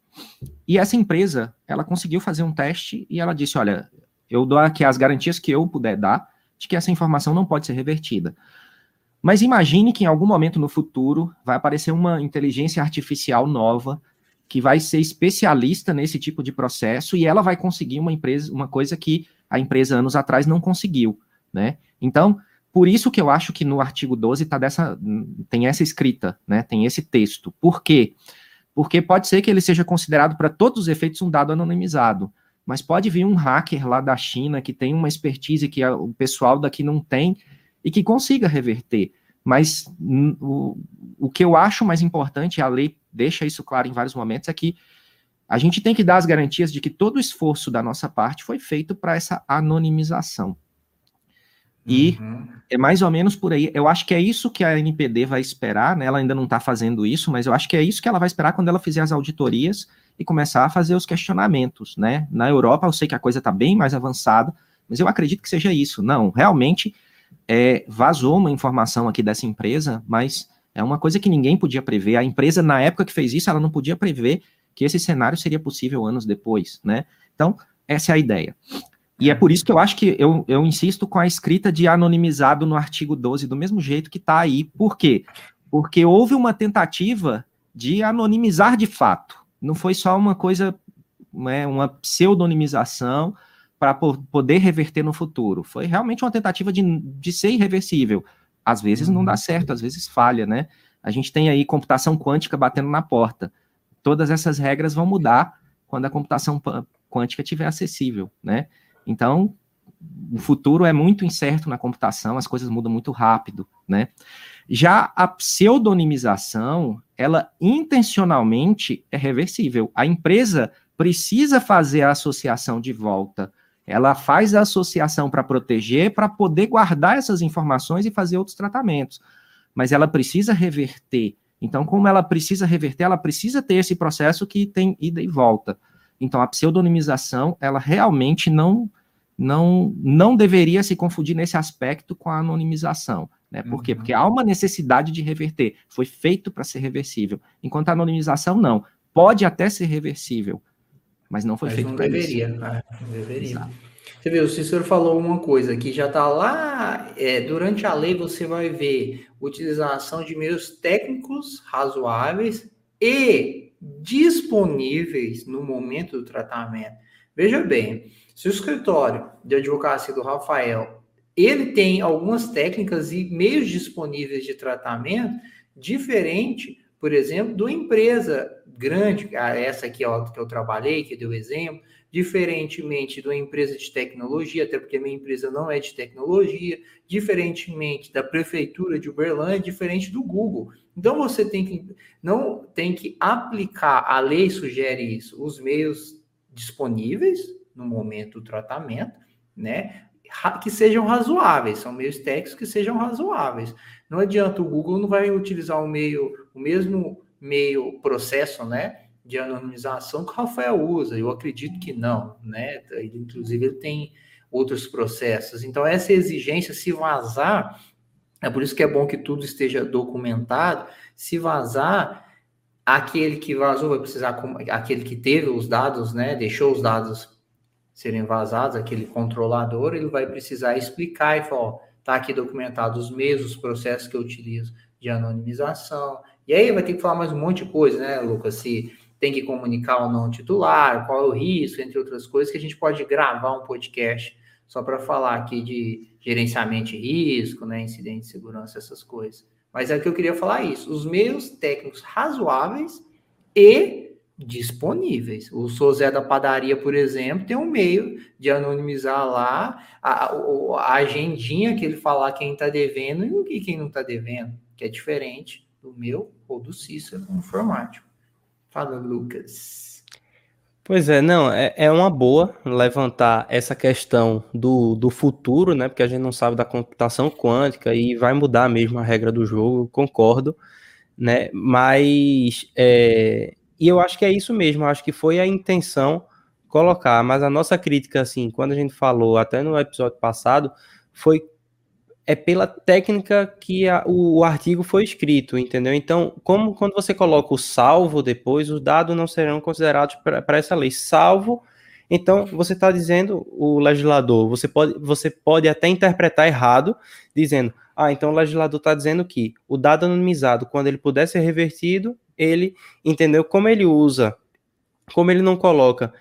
E essa empresa, ela conseguiu fazer um teste e ela disse: olha, eu dou aqui as garantias que eu puder dar de que essa informação não pode ser revertida. Mas imagine que em algum momento no futuro vai aparecer uma inteligência artificial nova que vai ser especialista nesse tipo de processo e ela vai conseguir uma empresa, uma coisa que a empresa anos atrás não conseguiu, né? Então, por isso que eu acho que no artigo 12 tá dessa tem essa escrita, né? Tem esse texto. Por quê? Porque pode ser que ele seja considerado para todos os efeitos um dado anonimizado, mas pode vir um hacker lá da China que tem uma expertise que o pessoal daqui não tem e que consiga reverter. Mas o, o que eu acho mais importante, a lei deixa isso claro em vários momentos, é que a gente tem que dar as garantias de que todo o esforço da nossa parte foi feito para essa anonimização. E uhum. é mais ou menos por aí. Eu acho que é isso que a NPD vai esperar, né? Ela ainda não está fazendo isso, mas eu acho que é isso que ela vai esperar quando ela fizer as auditorias e começar a fazer os questionamentos, né? Na Europa, eu sei que a coisa está bem mais avançada, mas eu acredito que seja isso. Não, realmente é, vazou uma informação aqui dessa empresa, mas é uma coisa que ninguém podia prever. A empresa, na época que fez isso, ela não podia prever que esse cenário seria possível anos depois, né? Então, essa é a ideia. E é por isso que eu acho que eu, eu insisto com a escrita de anonimizado no artigo 12, do mesmo jeito que está aí. Por quê? Porque houve uma tentativa de anonimizar de fato, não foi só uma coisa, né, uma pseudonimização para poder reverter no futuro. Foi realmente uma tentativa de, de ser irreversível. Às vezes não dá uhum. certo, às vezes falha, né? A gente tem aí computação quântica batendo na porta. Todas essas regras vão mudar quando a computação quântica estiver acessível, né? Então, o futuro é muito incerto na computação, as coisas mudam muito rápido, né? Já a pseudonimização, ela intencionalmente é reversível. A empresa precisa fazer a associação de volta. Ela faz a associação para proteger, para poder guardar essas informações e fazer outros tratamentos. Mas ela precisa reverter. Então, como ela precisa reverter, ela precisa ter esse processo que tem ida e volta. Então, a pseudonimização, ela realmente não não, não deveria se confundir nesse aspecto com a anonimização. Né? Por uhum. quê? Porque há uma necessidade de reverter. Foi feito para ser reversível. Enquanto a anonimização, não. Pode até ser reversível, mas não foi mas feito para isso. Né? Não deveria. Exato. Você vê, o Cícero falou uma coisa que já está lá, é, durante a lei você vai ver utilização de meios técnicos razoáveis e disponíveis no momento do tratamento. Veja bem, se o escritório de advocacia do Rafael ele tem algumas técnicas e meios disponíveis de tratamento diferente, por exemplo, de uma empresa grande, essa aqui ó, que eu trabalhei, que deu exemplo, diferentemente de uma empresa de tecnologia, até porque minha empresa não é de tecnologia, diferentemente da prefeitura de Uberlândia, diferente do Google. Então você tem que não tem que aplicar, a lei sugere isso, os meios disponíveis no momento do tratamento, né? Que sejam razoáveis, são meios técnicos que sejam razoáveis. Não adianta, o Google não vai utilizar o meio, o mesmo meio processo, né? De anonimização que o Rafael usa. Eu acredito que não, né? Ele, inclusive, ele tem outros processos. Então, essa exigência, se vazar, é por isso que é bom que tudo esteja documentado. Se vazar, aquele que vazou vai precisar, aquele que teve os dados, né? Deixou os dados serem vazados, aquele controlador, ele vai precisar explicar e falar, ó, tá aqui documentado os mesmos processos que eu utilizo de anonimização. E aí vai ter que falar mais um monte de coisa, né, Lucas? Se tem que comunicar ou não titular, qual é o risco, entre outras coisas, que a gente pode gravar um podcast só para falar aqui de gerenciamento de risco, né, incidente de segurança, essas coisas. Mas é que eu queria falar isso, os meios técnicos razoáveis e disponíveis. O Sozé da padaria, por exemplo, tem um meio de anonimizar lá a, a agendinha que ele falar quem está devendo e quem não está devendo, que é diferente do meu ou do Cícero informático. Fala, Lucas. Pois é, não, é, é uma boa levantar essa questão do, do futuro, né? Porque a gente não sabe da computação quântica e vai mudar mesmo a regra do jogo, concordo, né? Mas é, e eu acho que é isso mesmo, acho que foi a intenção colocar, mas a nossa crítica, assim, quando a gente falou até no episódio passado, foi é pela técnica que a, o, o, artigo foi escrito, entendeu? Então, como quando você coloca o salvo depois, os dados não serão considerados para essa lei, salvo. Então, você está dizendo, o legislador, você pode, você pode até interpretar errado, dizendo, ah, então o legislador está dizendo que o dado anonimizado, quando ele puder ser revertido, ele entendeu como ele usa, como ele não coloca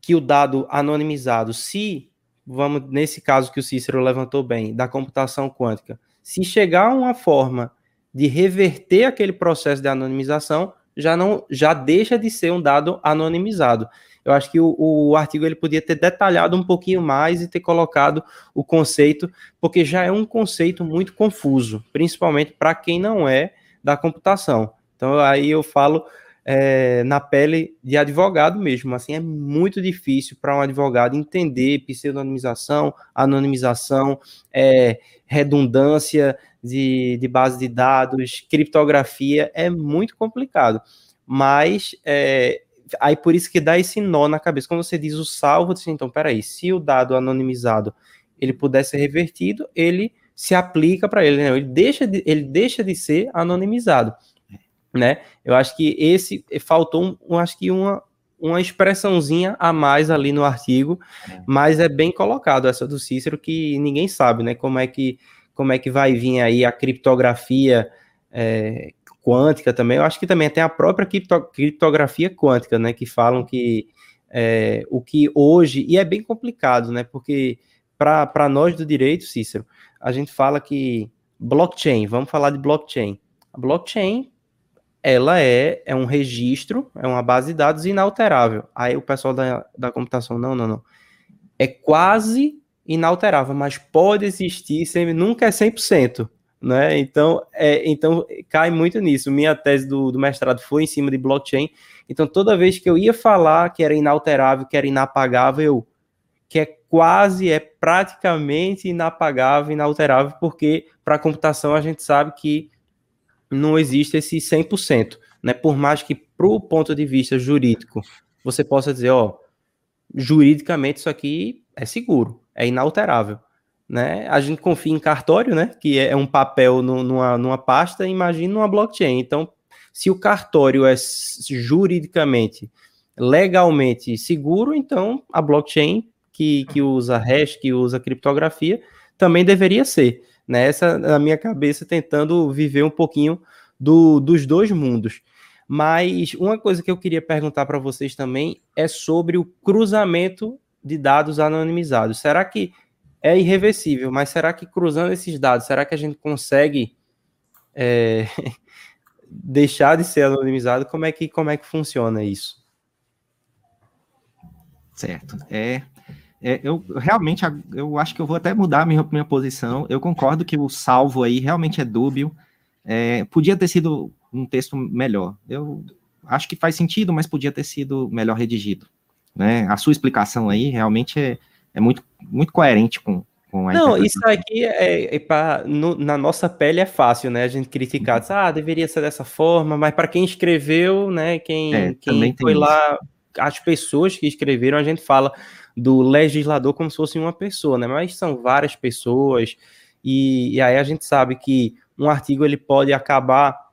que o dado anonimizado, se, vamos, nesse caso que o Cícero levantou bem, da computação quântica, se chegar a uma forma de reverter aquele processo de anonimização, já não já deixa de ser um dado anonimizado. Eu acho que o, o, artigo ele podia ter detalhado um pouquinho mais e ter colocado o conceito, porque já é um conceito muito confuso, principalmente para quem não é da computação. Então aí eu falo é, na pele de advogado mesmo. Assim, é muito difícil para um advogado entender pseudonimização, anonimização, é, redundância de, de base de dados, criptografia, é muito complicado. Mas é, aí por isso que dá esse nó na cabeça. Quando você diz o salvo, diz, então, peraí, se o dado anonimizado ele puder ser revertido, ele se aplica para ele, né? ele, deixa de, ele deixa de ser anonimizado né? Eu acho que esse faltou, um, acho que uma, uma expressãozinha a mais ali no artigo, é. mas é bem colocado essa do Cícero que ninguém sabe, né? Como é que como é que vai vir aí a criptografia, é, quântica também, eu acho que também tem a própria cripto, criptografia quântica, né, que falam que é, o que hoje, e é bem complicado, né, porque para nós do direito, Cícero, a gente fala que blockchain, vamos falar de blockchain. A blockchain, ela é, é um registro, é uma base de dados inalterável. Aí o pessoal da, da computação, não, não, não. É quase inalterável, mas pode existir, sempre, nunca é 100%. Né? Então, é, então, cai muito nisso. Minha tese do, do mestrado foi em cima de blockchain. Então, toda vez que eu ia falar que era inalterável, que era inapagável, que é quase, é praticamente inapagável, inalterável, porque para a computação a gente sabe que não existe esse 100%, né? Por mais que para o ponto de vista jurídico você possa dizer, ó, juridicamente isso aqui é seguro, é inalterável, né? A gente confia em cartório, né? Que é um papel no, numa, numa pasta, imagina numa blockchain. Então, se o cartório é juridicamente, legalmente seguro, então a blockchain que, que usa hash, que usa criptografia, também deveria ser nessa na minha cabeça tentando viver um pouquinho do, dos dois mundos. Mas uma coisa que eu queria perguntar para vocês também é sobre o cruzamento de dados anonimizados. Será que é irreversível? Mas será que cruzando esses dados, será que a gente consegue é, *laughs* deixar de ser anonimizado? Como é que como é que funciona isso? Certo. É, é, eu realmente eu acho que eu vou até mudar a minha, minha posição. Eu concordo que o salvo aí realmente é dúbio. É, podia ter sido um texto melhor. Eu acho que faz sentido, mas podia ter sido melhor redigido. Né? A sua explicação aí realmente é, é muito, muito coerente com, com a Não, isso aqui é, é pra, no, na nossa pele é fácil, né? A gente criticar, diz, ah, deveria ser dessa forma, mas para quem escreveu, né? Quem, é, quem foi lá, as pessoas que escreveram, a gente fala do legislador como se fosse uma pessoa, né? Mas são várias pessoas, e, e aí a gente sabe que um artigo ele pode acabar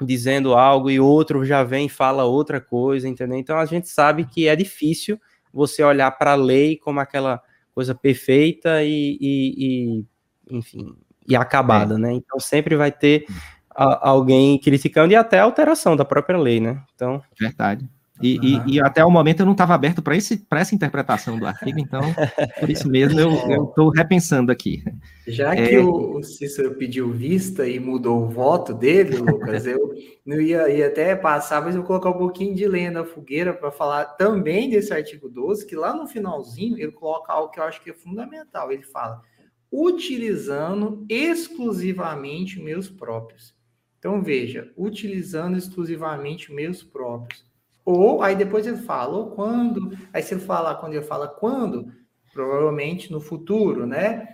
dizendo algo e outro já vem e fala outra coisa, entendeu? Então a gente sabe que é difícil você olhar para a lei como aquela coisa perfeita e, e, e enfim, e acabada, é. né? Então sempre vai ter a, alguém criticando e até alteração da própria lei, né? Então. Verdade. E, uhum. e, e, até o momento eu não estava aberto para essa interpretação do artigo, então, por isso mesmo eu estou repensando aqui. Já que é... o Cícero pediu vista e mudou o voto dele, Lucas, eu não ia, ia até passar, mas eu vou colocar um pouquinho de lenha na fogueira para falar também desse artigo 12, que lá no finalzinho ele coloca algo que eu acho que é fundamental. Ele fala, utilizando exclusivamente meus próprios. Então, veja, utilizando exclusivamente meus próprios. Ou aí depois ele fala, ou quando, aí se ele fala, quando ele fala quando, provavelmente no futuro, né?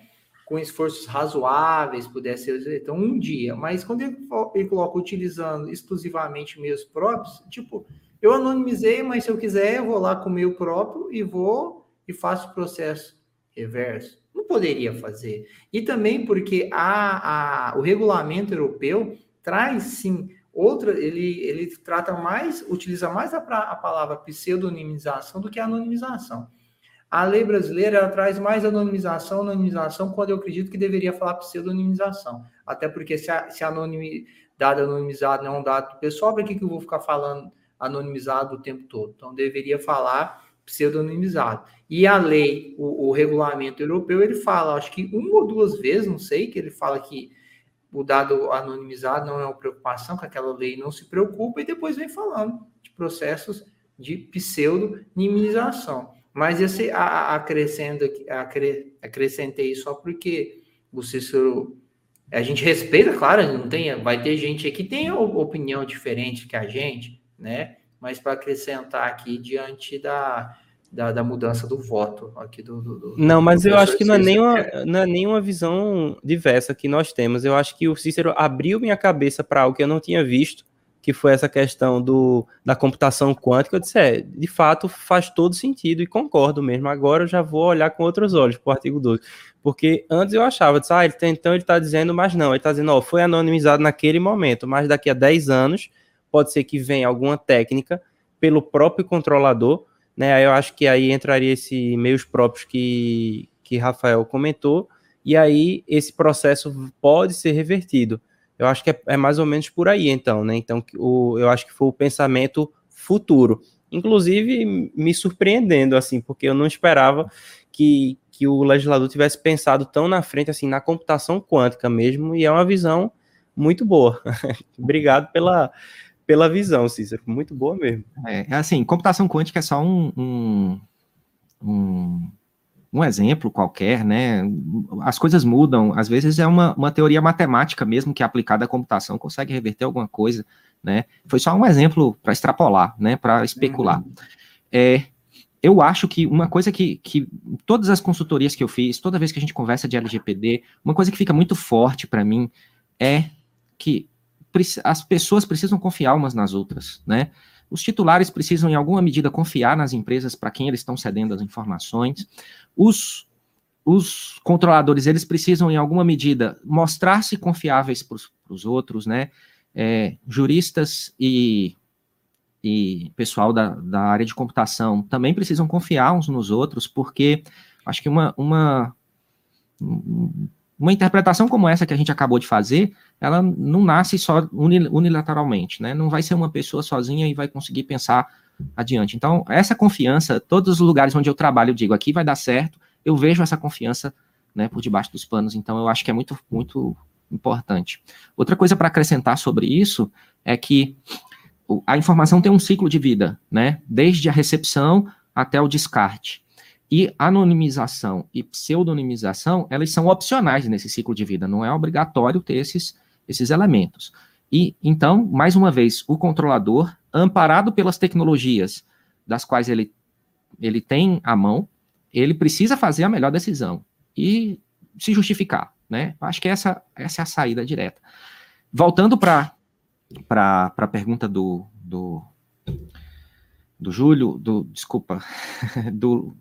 Com esforços razoáveis, pudesse ser, então um dia. Mas quando ele, ele coloca utilizando exclusivamente meios próprios, tipo, eu anonimizei, mas se eu quiser, eu vou lá com o meu próprio e vou e faço o processo reverso. Não poderia fazer. E também porque a, a, o regulamento europeu traz sim Outra, ele, ele trata mais, utiliza mais a, a palavra pseudonimização do que anonimização. A lei brasileira ela traz mais anonimização, anonimização, quando eu acredito que deveria falar pseudonimização. Até porque se, a, se anonimi, dado anonimizado não é um dado pessoal, para que, que eu vou ficar falando anonimizado o tempo todo? Então, deveria falar pseudonimizado. E a lei, o, o regulamento europeu, ele fala, acho que uma ou duas vezes, não sei, que ele fala que o dado anonimizado não é uma preocupação, que aquela lei não se preocupa, e depois vem falando de processos de pseudonimização. Mas esse acrescento, acrescentei só porque o Cícero, a gente respeita, claro, não tem, vai ter gente aqui que tem opinião diferente que a gente, né? Mas para acrescentar aqui diante da, da, da, mudança do voto aqui do. do, do não, mas eu acho que não é, nenhuma, não é nenhuma visão diversa que nós temos. Eu acho que o Cícero abriu minha cabeça para algo que eu não tinha visto, que foi essa questão do, da computação quântica. Eu disse, é, de fato faz todo sentido e concordo mesmo. Agora eu já vou olhar com outros olhos para o artigo 12. Porque antes eu achava, disse, ah, ele tem, então ele está dizendo, mas não, ele está dizendo, ó, foi anonimizado naquele momento, mas daqui a 10 anos pode ser que venha alguma técnica pelo próprio controlador né? Eu acho que aí entraria esse meios próprios que, que Rafael comentou, e aí esse processo pode ser revertido. Eu acho que é, é mais ou menos por aí, então, né? Então, o, eu acho que foi o pensamento futuro. Inclusive, me surpreendendo, assim, porque eu não esperava que, que o legislador tivesse pensado tão na frente, assim, na computação quântica mesmo, e é uma visão muito boa. *laughs* Obrigado pela, pela visão, Cícero. Muito boa mesmo. É, é, assim, computação quântica é só um, um, um, um, exemplo qualquer, né? As coisas mudam. Às vezes é uma, uma teoria matemática mesmo que aplicada à computação consegue reverter alguma coisa, né? Foi só um exemplo para extrapolar, né? Para especular. É, eu acho que uma coisa que, que todas as consultorias que eu fiz, toda vez que a gente conversa de LGPD, uma coisa que fica muito forte para mim é que as pessoas precisam confiar umas nas outras, né? Os titulares precisam, em alguma medida, confiar nas empresas para quem eles estão cedendo as informações. Os, os controladores, eles precisam, em alguma medida, mostrar-se confiáveis para os outros, né? É, juristas e, e pessoal da, da área de computação também precisam confiar uns nos outros, porque acho que uma, uma uma interpretação como essa que a gente acabou de fazer, ela não nasce só unilateralmente, né? Não vai ser uma pessoa sozinha e vai conseguir pensar adiante. Então, essa confiança, todos os lugares onde eu trabalho, eu digo, aqui vai dar certo, eu vejo essa confiança, né, por debaixo dos panos. Então, eu acho que é muito, muito importante. Outra coisa para acrescentar sobre isso é que a informação tem um ciclo de vida, né? Desde a recepção até o descarte. E anonimização e pseudonimização, elas são opcionais nesse ciclo de vida, não é obrigatório ter esses, esses elementos. E então, mais uma vez, o controlador, amparado pelas tecnologias das quais ele, ele tem a mão, ele precisa fazer a melhor decisão e se justificar, né? Acho que essa, essa é a saída direta. Voltando para a pergunta do, do, do Júlio, do, desculpa, *laughs* do,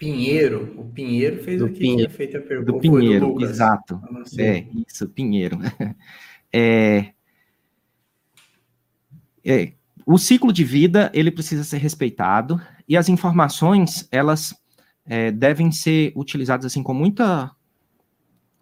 Pinheiro, o Pinheiro fez do aqui, Pinheiro, tinha feito a pergunta. Do Pinheiro, do exato. É, isso, Pinheiro. *laughs* É, é, o ciclo de vida, ele precisa ser respeitado, e as informações, elas é, devem ser utilizadas assim com muita,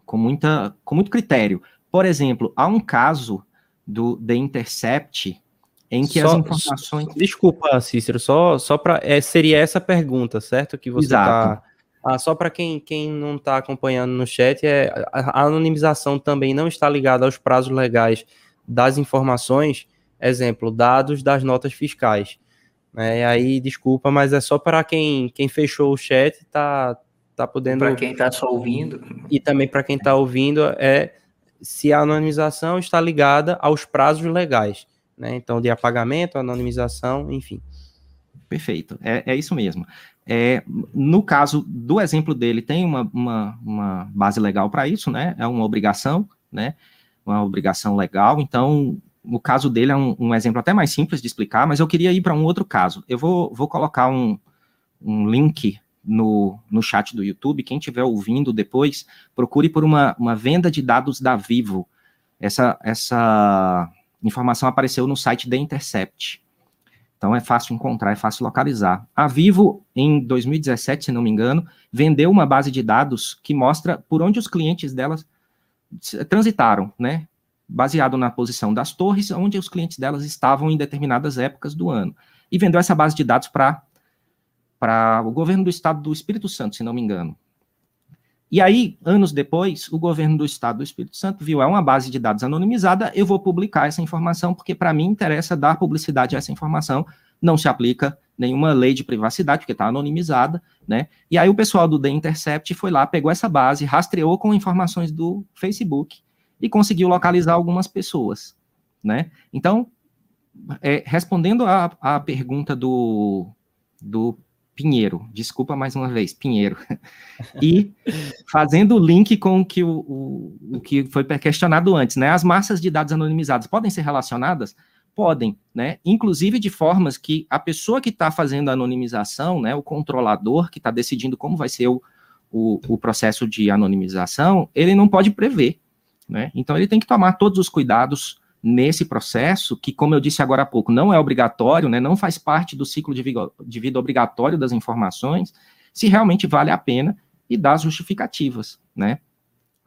com muita, com muito critério. Por exemplo, há um caso do The Intercept, em que só, as informações. Desculpa, Cícero, só, só para. É, seria essa pergunta, certo? Que você está. Ah, só para quem, quem não está acompanhando no chat, é, a, a anonimização também não está ligada aos prazos legais das informações, exemplo, dados das notas fiscais. É, aí, desculpa, mas é só para quem, quem fechou o chat, tá, tá podendo. Para quem está só ouvindo. E também para quem está ouvindo, é se a anonimização está ligada aos prazos legais né? Então, de apagamento, anonimização, enfim. Perfeito, é, é isso mesmo. É, no caso do exemplo dele, tem uma, uma, uma base legal para isso, né? É uma obrigação, né? Uma obrigação legal. Então, o caso dele é um, um exemplo até mais simples de explicar, mas eu queria ir para um outro caso. Eu vou, vou colocar um, um link no, no chat do YouTube. Quem estiver ouvindo depois, procure por uma, uma venda de dados da Vivo. Essa, essa informação apareceu no site The Intercept. Então é fácil encontrar, é fácil localizar. A Vivo, em 2017, se não me engano, vendeu uma base de dados que mostra por onde os clientes delas transitaram, né? Baseado na posição das torres, onde os clientes delas estavam em determinadas épocas do ano. E vendeu essa base de dados para o governo do estado do Espírito Santo, se não me engano. E aí, anos depois, o governo do estado do Espírito Santo viu, é uma base de dados anonimizada, eu vou publicar essa informação, porque para mim interessa dar publicidade a essa informação, não se aplica nenhuma lei de privacidade, porque está anonimizada, né? E aí o pessoal do The Intercept foi lá, pegou essa base, rastreou com informações do Facebook e conseguiu localizar algumas pessoas, né? Então, é, respondendo à pergunta do, do Pinheiro, desculpa mais uma vez, Pinheiro. *laughs* E fazendo o link com o que, o, o, que foi questionado antes, né? As massas de dados anonimizados podem ser relacionadas? Podem, né? Inclusive de formas que a pessoa que está fazendo a anonimização, né, o controlador que está decidindo como vai ser o, o, o processo de anonimização, ele não pode prever, né? Então ele tem que tomar todos os cuidados nesse processo, que, como eu disse agora há pouco, não é obrigatório, né, não faz parte do ciclo de vida, de vida obrigatório das informações, se realmente vale a pena e dá as justificativas, né?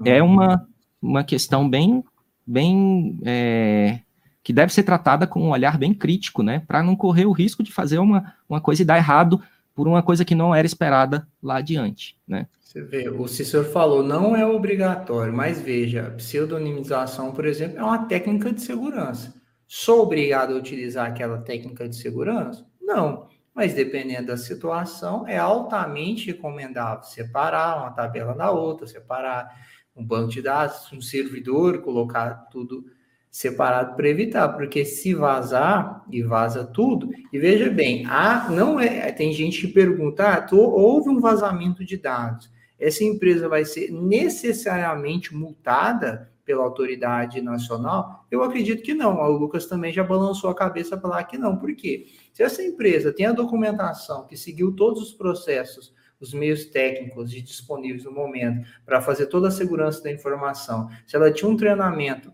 É uhum. uma, uma questão bem bem é, que deve ser tratada com um olhar bem crítico, né? Para não correr o risco de fazer uma, uma coisa e dar errado por uma coisa que não era esperada lá adiante, né? Você vê, o Cícero falou, não é obrigatório, mas veja, a pseudonimização, por exemplo, é uma técnica de segurança. Sou obrigado a utilizar aquela técnica de segurança? Não, mas dependendo da situação, é altamente recomendável separar uma tabela da outra, separar um banco de dados, um servidor, colocar tudo separado para evitar, porque se vazar e vaza tudo, e veja bem, ah, não é, tem gente que pergunta, ah, tô, houve um vazamento de dados, essa empresa vai ser necessariamente multada pela autoridade nacional? Eu acredito que não. O Lucas também já balançou a cabeça para lá que não. Por quê? Se essa empresa tem a documentação que seguiu todos os processos os meios técnicos disponíveis no momento para fazer toda a segurança da informação, se ela tinha um treinamento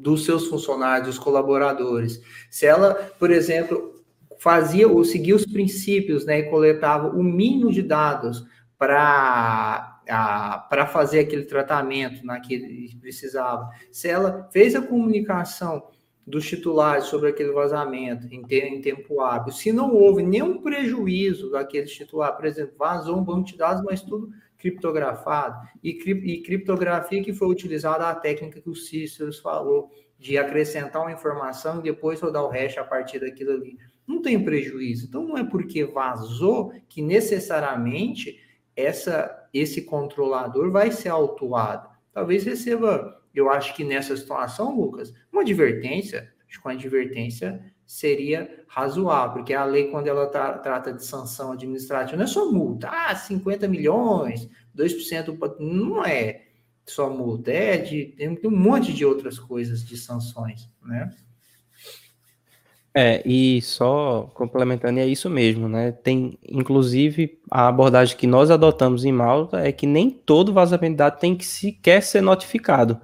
dos seus funcionários, dos colaboradores, se ela, por exemplo, fazia ou seguia os princípios, né, e coletava o mínimo de dados para fazer aquele tratamento naquele que precisava, se ela fez a comunicação dos titulares sobre aquele vazamento em, em tempo hábil, se não houve nenhum prejuízo daquele titular, por exemplo, vazou um banco de dados, mas tudo criptografado, e, e criptografia que foi utilizada a técnica que o Cícero falou, de acrescentar uma informação e depois rodar o hash a partir daquilo ali. Não tem prejuízo. Então, não é porque vazou que necessariamente essa, esse controlador vai ser autuado. Talvez receba eu acho que nessa situação, Lucas, uma advertência, acho que uma advertência seria razoável, porque a lei, quando ela tra trata de sanção administrativa, não é só multa, ah, 50 milhões, 2%, não é só multa, é de, tem um monte de outras coisas de sanções, né? É, e só complementando, é isso mesmo, né? Tem, inclusive, a abordagem que nós adotamos em Malta é que nem todo vazamento de dados tem que sequer ser notificado,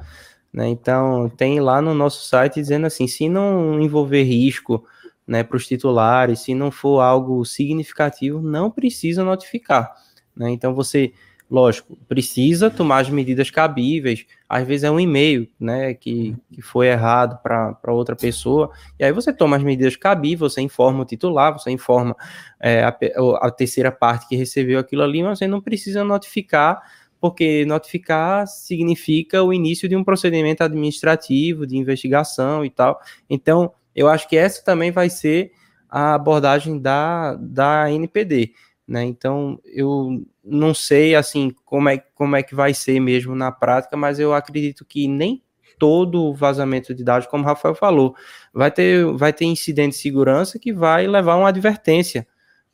né? Então, tem lá no nosso site dizendo assim, se não envolver risco, né, para os titulares, se não for algo significativo, não precisa notificar, né? Então, você lógico, precisa tomar as medidas cabíveis. Às vezes é um e-mail, né, que, que foi errado para outra pessoa, e aí você toma as medidas cabíveis, você informa o titular, você informa é, a, a, terceira parte que recebeu aquilo ali, mas você não precisa notificar, porque notificar significa o início de um procedimento administrativo, de investigação e tal. Então, eu acho que essa também vai ser a abordagem da, da NPD. Né? Então, eu não sei assim como é, como é que vai ser mesmo na prática, mas eu acredito que nem todo vazamento de dados, como o Rafael falou, vai ter, vai ter incidente de segurança que vai levar uma advertência,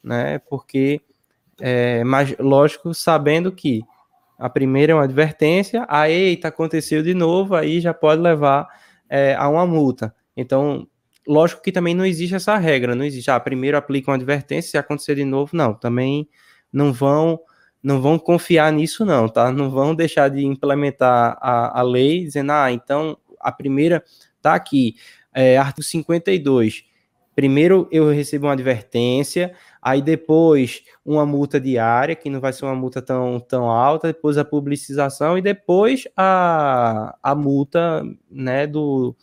né? Porque, é, mas lógico, sabendo que a primeira é uma advertência, a eita, aconteceu de novo, aí já pode levar é, a uma multa. Então, Lógico que também não existe essa regra, não existe. Ah, primeiro aplica uma advertência, se acontecer de novo, não. Também não vão não vão confiar nisso, não, tá? Não vão deixar de implementar a, a lei dizendo, ah, então a primeira tá aqui, é, artigo 52. Primeiro eu recebo uma advertência, aí depois uma multa diária, que não vai ser uma multa tão, tão alta, depois a publicização e depois a, a multa né, do,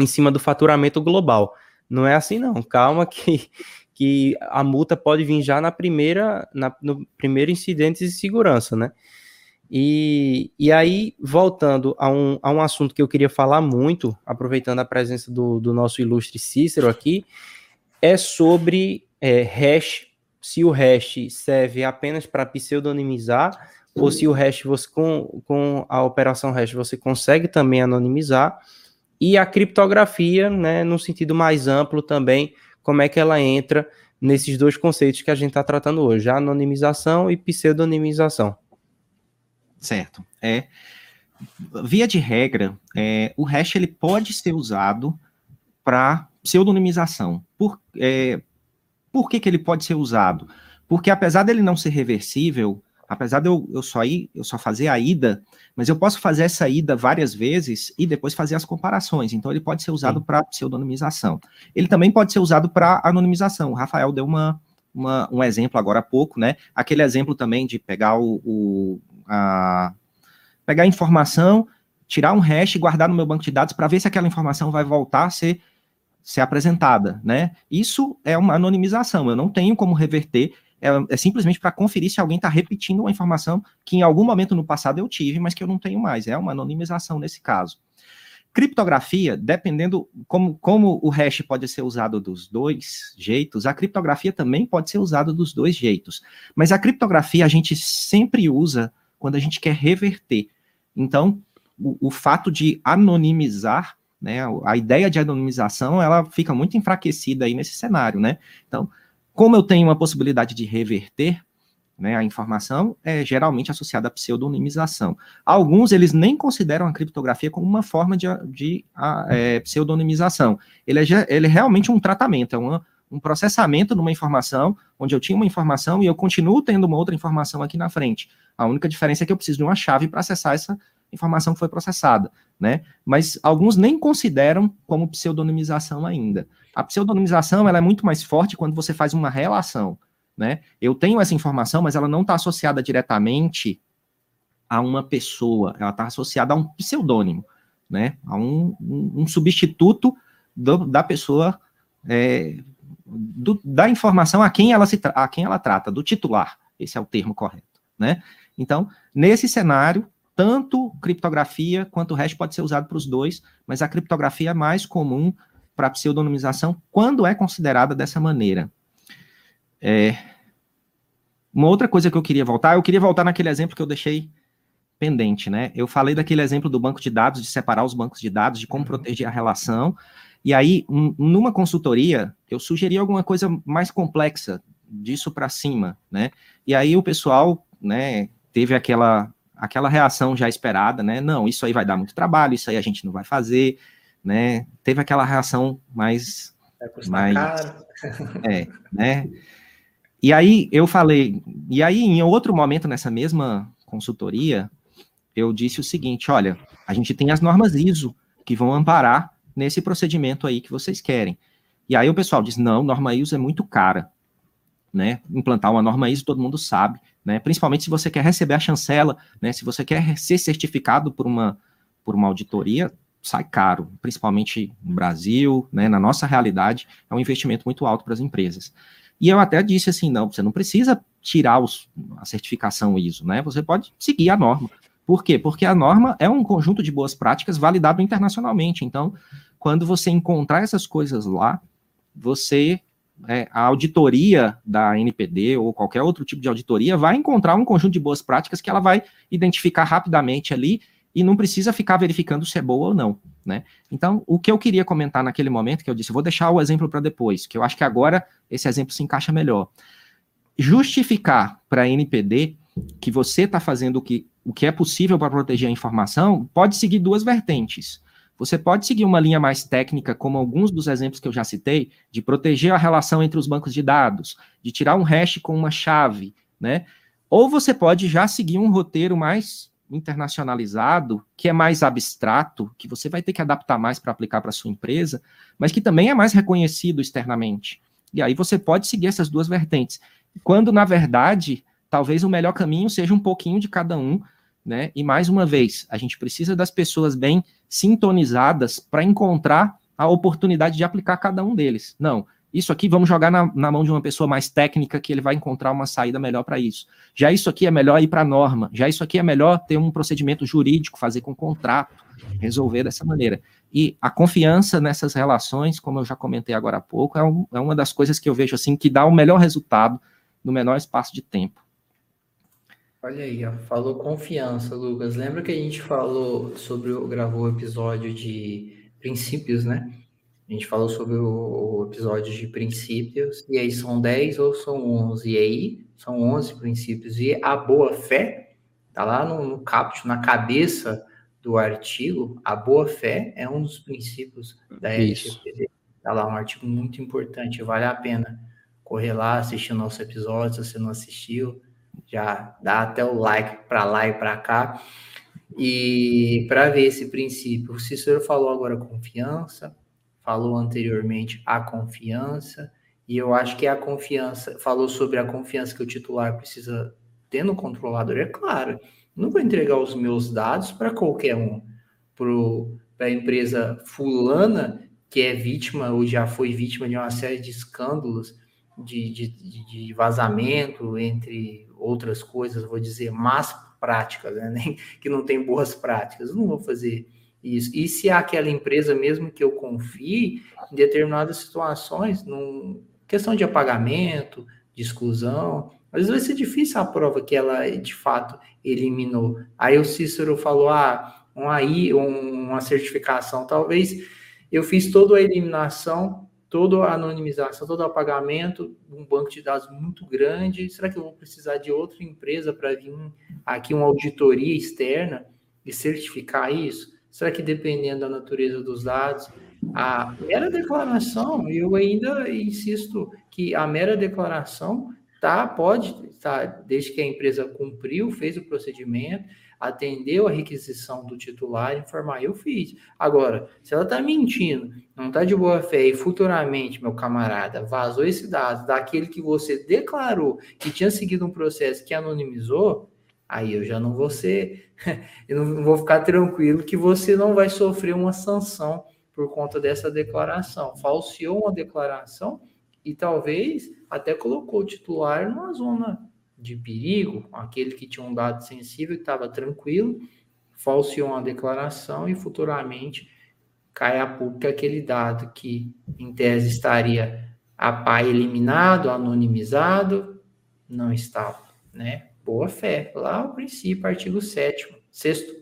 em cima do faturamento global. Não é assim, não. Calma que, *laughs* que a multa pode vir já na primeira, na, no primeiro incidente de segurança, né? E, e aí, voltando a um, a um assunto que eu queria falar muito, aproveitando a presença do, do nosso ilustre Cícero aqui, é sobre é, hash, se o hash serve apenas para pseudonimizar, ou se o hash você com, com a operação hash você consegue também anonimizar, e a criptografia, né, no sentido mais amplo também, como é que ela entra nesses dois conceitos que a gente está tratando hoje, anonimização e pseudonimização. Certo. É, via de regra, é, o hash ele pode ser usado para pseudonimização. Por, é, por que, que ele pode ser usado? Porque apesar dele não ser reversível, apesar de eu, eu só ir, eu só fazer a ida, mas eu posso fazer essa ida várias vezes e depois fazer as comparações. Então ele pode ser usado para pseudonimização. Ele também pode ser usado para anonimização. O Rafael deu uma, uma, um exemplo agora há pouco, né? Aquele exemplo também de pegar o, o a, pegar a informação tirar um hash e guardar no meu banco de dados para ver se aquela informação vai voltar a ser, ser apresentada, né? Isso é uma anonimização, eu não tenho como reverter, é, é simplesmente para conferir se alguém está repetindo uma informação que em algum momento no passado eu tive, mas que eu não tenho mais, é uma anonimização nesse caso. Criptografia, dependendo como, como o hash pode ser usado dos dois jeitos, a criptografia também pode ser usada dos dois jeitos. Mas a criptografia a gente sempre usa quando a gente quer reverter. Então, o, o fato de anonimizar, né, a ideia de anonimização, ela fica muito enfraquecida aí nesse cenário, né? Então, como eu tenho uma possibilidade de reverter, né, a informação é geralmente associada à pseudonimização. Alguns, eles nem consideram a criptografia como uma forma de, de a, é, pseudonimização. Ele é, ele é realmente um tratamento, é uma, um processamento numa informação, onde eu tinha uma informação e eu continuo tendo uma outra informação aqui na frente. A única diferença é que eu preciso de uma chave para acessar essa informação que foi processada, né? Mas alguns nem consideram como pseudonimização ainda. A pseudonimização, ela é muito mais forte quando você faz uma relação né? Eu tenho essa informação, mas ela não está associada diretamente a uma pessoa, ela está associada a um pseudônimo, né? A um, um, um substituto do, da pessoa, é, do, da informação a quem ela se a quem ela trata, do titular. Esse é o termo correto, né? Então, nesse cenário, tanto criptografia quanto o hash pode ser usado para os dois, mas a criptografia é mais comum para pseudonimização quando é considerada dessa maneira, é, uma outra coisa que eu queria voltar, eu queria voltar naquele exemplo que eu deixei pendente, né? Eu falei daquele exemplo do banco de dados, de separar os bancos de dados, de como uhum. proteger a relação. E aí, um, numa consultoria, eu sugeri alguma coisa mais complexa, disso para cima, né? E aí o pessoal, né, teve aquela aquela reação já esperada, né? Não, isso aí vai dar muito trabalho, isso aí a gente não vai fazer, né? Teve aquela reação mais mais caro. *laughs* é, né? E aí eu falei, e aí em outro momento nessa mesma consultoria, eu disse o seguinte: olha, a gente tem as normas ISO que vão amparar nesse procedimento aí que vocês querem. E aí o pessoal diz: não, norma ISO é muito cara. Né? Implantar uma norma ISO todo mundo sabe, né? Principalmente se você quer receber a chancela, né? Se você quer ser certificado por uma, por uma auditoria, sai caro, principalmente no Brasil, né? Na nossa realidade, é um investimento muito alto para as empresas. E eu até disse assim, não, você não precisa tirar os, a certificação ISO, né? Você pode seguir a norma. Por quê? Porque a norma é um conjunto de boas práticas validado internacionalmente. Então, quando você encontrar essas coisas lá, você é, a auditoria da NPD ou qualquer outro tipo de auditoria vai encontrar um conjunto de boas práticas que ela vai identificar rapidamente ali e não precisa ficar verificando se é boa ou não, né? Então, o que eu queria comentar naquele momento, que eu disse, eu vou deixar o exemplo para depois, que eu acho que agora esse exemplo se encaixa melhor. Justificar para a NPD que você está fazendo o que, o que é possível para proteger a informação pode seguir duas vertentes. Você pode seguir uma linha mais técnica, como alguns dos exemplos que eu já citei, de proteger a relação entre os bancos de dados, de tirar um hash com uma chave, né? Ou você pode já seguir um roteiro mais internacionalizado, que é mais abstrato, que você vai ter que adaptar mais para aplicar para sua empresa, mas que também é mais reconhecido externamente. E aí você pode seguir essas duas vertentes. Quando, na verdade, talvez o melhor caminho seja um pouquinho de cada um, né? E mais uma vez, a gente precisa das pessoas bem sintonizadas para encontrar a oportunidade de aplicar cada um deles. Não, isso aqui vamos jogar na, na, mão de uma pessoa mais técnica que ele vai encontrar uma saída melhor para isso. Já isso aqui é melhor ir para a norma. Já isso aqui é melhor ter um procedimento jurídico, fazer com contrato, resolver dessa maneira. E a confiança nessas relações, como eu já comentei agora há pouco, é, um, é uma das coisas que eu vejo assim que dá o melhor resultado no menor espaço de tempo. Olha aí, ó, falou confiança, Lucas. Lembra que a gente falou sobre, gravou o episódio de princípios, né? A gente falou sobre o, o episódio de princípios, e aí são 10 ou são 11, e aí são 11 princípios, e a boa fé, tá lá no, no caput, na cabeça do artigo, a boa fé é um dos princípios da LGPD. Tá lá um artigo muito importante, vale a pena correr lá, assistir o nosso episódio, se você não assistiu, já dá até o like para lá e para cá. E para ver esse princípio, o Cícero falou agora confiança, falou anteriormente a confiança, e eu acho que a confiança, falou sobre a confiança que o titular precisa ter no controlador, é claro. Não vou entregar os meus dados para qualquer um. para a empresa fulana, que é vítima ou já foi vítima de uma série de escândalos de, de, de vazamento, entre outras coisas, vou dizer, más práticas, né? *laughs* que não tem boas práticas. Eu não vou fazer isso. E se aquela empresa, mesmo que eu confie, em determinadas situações, num, questão de apagamento, de exclusão, às vezes vai ser difícil a prova que ela, de fato, eliminou. Aí o Cícero falou, ah, um AI, uma certificação, talvez eu fiz toda a eliminação, toda a anonimização, todo o apagamento, um banco de dados muito grande. Será que eu vou precisar de outra empresa para vir aqui uma auditoria externa e certificar isso? Será que dependendo da natureza dos dados, a mera declaração, eu ainda insisto que a mera declaração tá, pode, tá, desde que a empresa cumpriu, fez o procedimento, atendeu a requisição do titular, informar, eu fiz. Agora, se ela está mentindo, não está de boa fé e futuramente, meu camarada, vazou esse dado daquele que você declarou que tinha seguido um processo que anonimizou, aí eu já não vou ser, *laughs* eu não vou ficar tranquilo que você não vai sofrer uma sanção por conta dessa declaração. Falseou uma declaração e talvez até colocou o titular numa zona de perigo, aquele que tinha um dado sensível e estava tranquilo, falseou uma declaração e futuramente cai a público aquele dado que, em tese, estaria a pai eliminado, anonimizado, não estava, né? Boa fé, lá o princípio, artigo 7 sexto.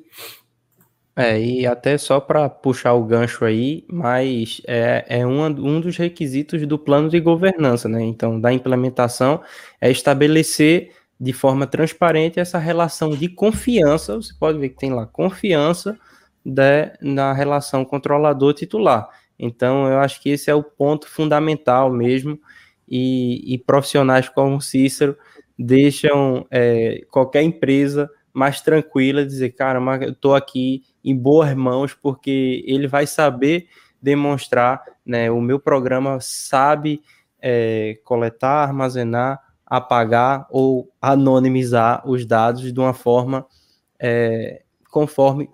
É, e até só para puxar o gancho aí, mas é, é um, um dos requisitos do plano de governança, né? Então, da implementação, é estabelecer de forma transparente essa relação de confiança. Você pode ver que tem lá confiança de, na relação controlador-titular. Então, eu acho que esse é o ponto fundamental mesmo, e, e profissionais como Cícero deixam é, qualquer empresa mais tranquila, dizer, cara, eu estou aqui em boas mãos, porque ele vai saber demonstrar, né? O meu programa sabe é, coletar, armazenar, apagar ou anonimizar os dados de uma forma é, conforme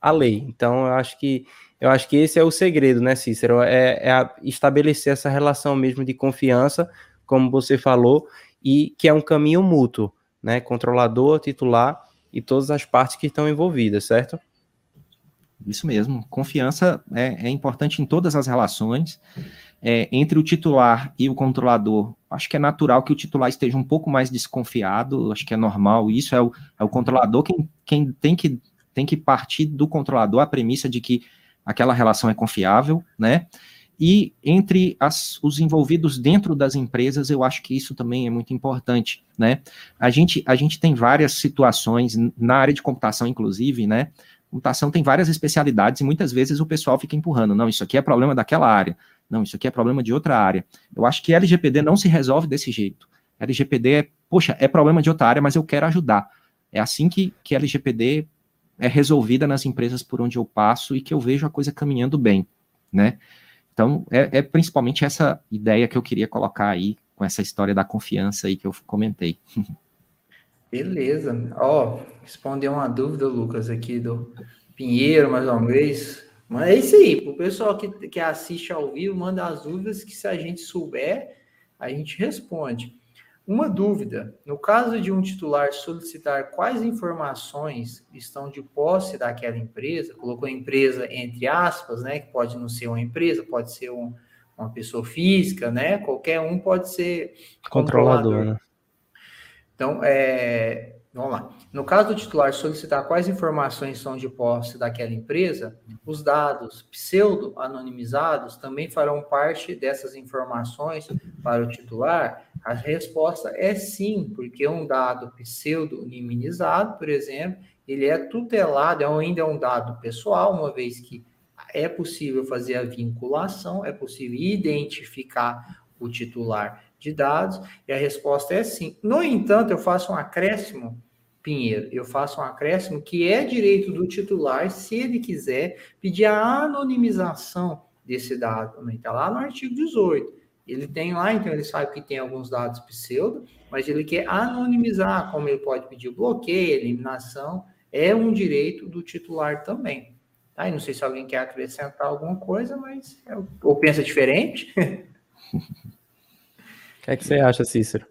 a lei. Então, eu acho que eu acho que esse é o segredo, né, Cícero? É, é estabelecer essa relação mesmo de confiança, como você falou, e que é um caminho mútuo, né? Controlador, titular e todas as partes que estão envolvidas, certo? Isso mesmo. Confiança é, é importante em todas as relações. É, entre o titular e o controlador, acho que é natural que o titular esteja um pouco mais desconfiado, acho que é normal isso. É o, é o controlador quem, quem tem, que, tem que partir do controlador a premissa de que aquela relação é confiável, né? E entre as, os envolvidos dentro das empresas, eu acho que isso também é muito importante, né? A gente, a gente tem várias situações, na área de computação, inclusive, né? Computação tem várias especialidades e muitas vezes o pessoal fica empurrando, não, isso aqui é problema daquela área, não, isso aqui é problema de outra área. Eu acho que LGPD não se resolve desse jeito. LGPD é, poxa, é problema de outra área, mas eu quero ajudar. É assim que, que LGPD é resolvida nas empresas por onde eu passo e que eu vejo a coisa caminhando bem, né? Então, é, é, principalmente essa ideia que eu queria colocar aí, com essa história da confiança aí que eu comentei. *laughs* Beleza. Ó, respondeu uma dúvida, Lucas, aqui do Pinheiro, mais uma vez. Mas é isso aí, o pessoal que, que assiste ao vivo, manda as dúvidas que se a gente souber, a gente responde. Uma dúvida: no caso de um titular solicitar quais informações estão de posse daquela empresa, colocou empresa entre aspas, né? Que pode não ser uma empresa, pode ser um, uma pessoa física, né? Qualquer um pode ser controlador. controlador. Né? Então, é, Vamos lá. No caso do titular solicitar quais informações são de posse daquela empresa, os dados pseudo-anonimizados também farão parte dessas informações para o titular? A resposta é sim, porque um dado pseudo-anonimizado, por exemplo, ele é tutelado, é ainda é um dado pessoal, uma vez que é possível fazer a vinculação, é possível identificar o titular de dados? E a resposta é sim. No entanto, eu faço um acréscimo, Pinheiro, eu faço um acréscimo que é direito do titular, se ele quiser, pedir a anonimização desse dado. Também está lá no artigo 18. Ele tem lá, então ele sabe que tem alguns dados pseudo, mas ele quer anonimizar, como ele pode pedir bloqueio, eliminação, é um direito do titular também. Tá? Não sei se alguém quer acrescentar alguma coisa, mas eu, ou pensa diferente. *laughs* O que, é que você acha, Cícero?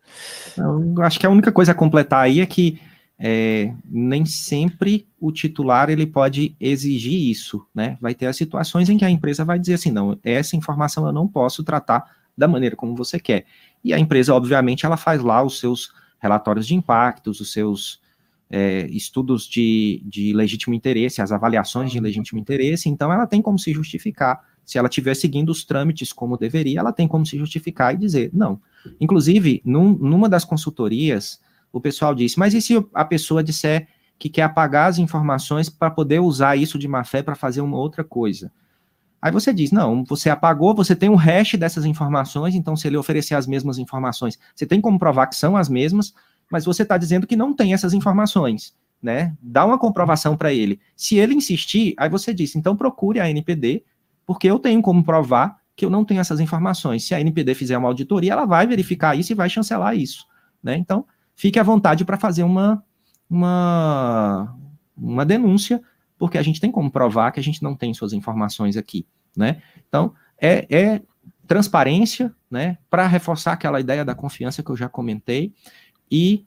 Eu acho que a única coisa a completar aí é que é, nem sempre o titular ele pode exigir isso, né? Vai ter as situações em que a empresa vai dizer assim, não, essa informação eu não posso tratar da maneira como você quer. E a empresa, obviamente, ela faz lá os seus relatórios de impactos, os seus é, estudos de, de legítimo interesse, as avaliações de legítimo interesse, então ela tem como se justificar. Se ela estiver seguindo os trâmites como deveria, ela tem como se justificar e dizer, não. Inclusive, num, numa das consultorias, o pessoal disse, mas e se a pessoa disser que quer apagar as informações para poder usar isso de má fé para fazer uma outra coisa? Aí você diz, não, você apagou, você tem um hash dessas informações, então se ele oferecer as mesmas informações, você tem como provar que são as mesmas, mas você está dizendo que não tem essas informações, né? Dá uma comprovação para ele. Se ele insistir, aí você diz, então procure a NPD, porque eu tenho como provar que eu não tenho essas informações. Se a NPD fizer uma auditoria, ela vai verificar isso e vai chancelar isso, né? Então, fique à vontade para fazer uma, uma, uma denúncia, porque a gente tem como provar que a gente não tem suas informações aqui, né? Então, é, é transparência, né, para reforçar aquela ideia da confiança que eu já comentei, e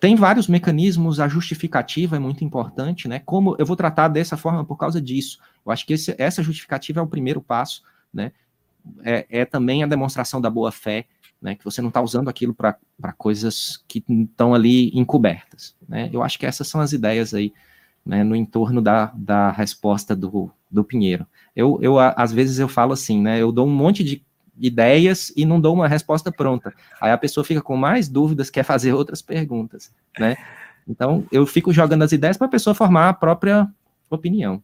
tem vários mecanismos, a justificativa é muito importante, né? Como eu vou tratar dessa forma por causa disso. Eu acho que esse, essa justificativa é o primeiro passo, né? É, é também a demonstração da boa fé, né? Que você não está usando aquilo para coisas que estão ali encobertas, né? Eu acho que essas são as ideias aí, né? No entorno da, da resposta do, do Pinheiro. Eu, eu, às vezes, eu falo assim, né? Eu dou um monte de ideias e não dou uma resposta pronta. Aí a pessoa fica com mais dúvidas, quer fazer outras perguntas, né? Então, eu fico jogando as ideias para a pessoa formar a própria opinião.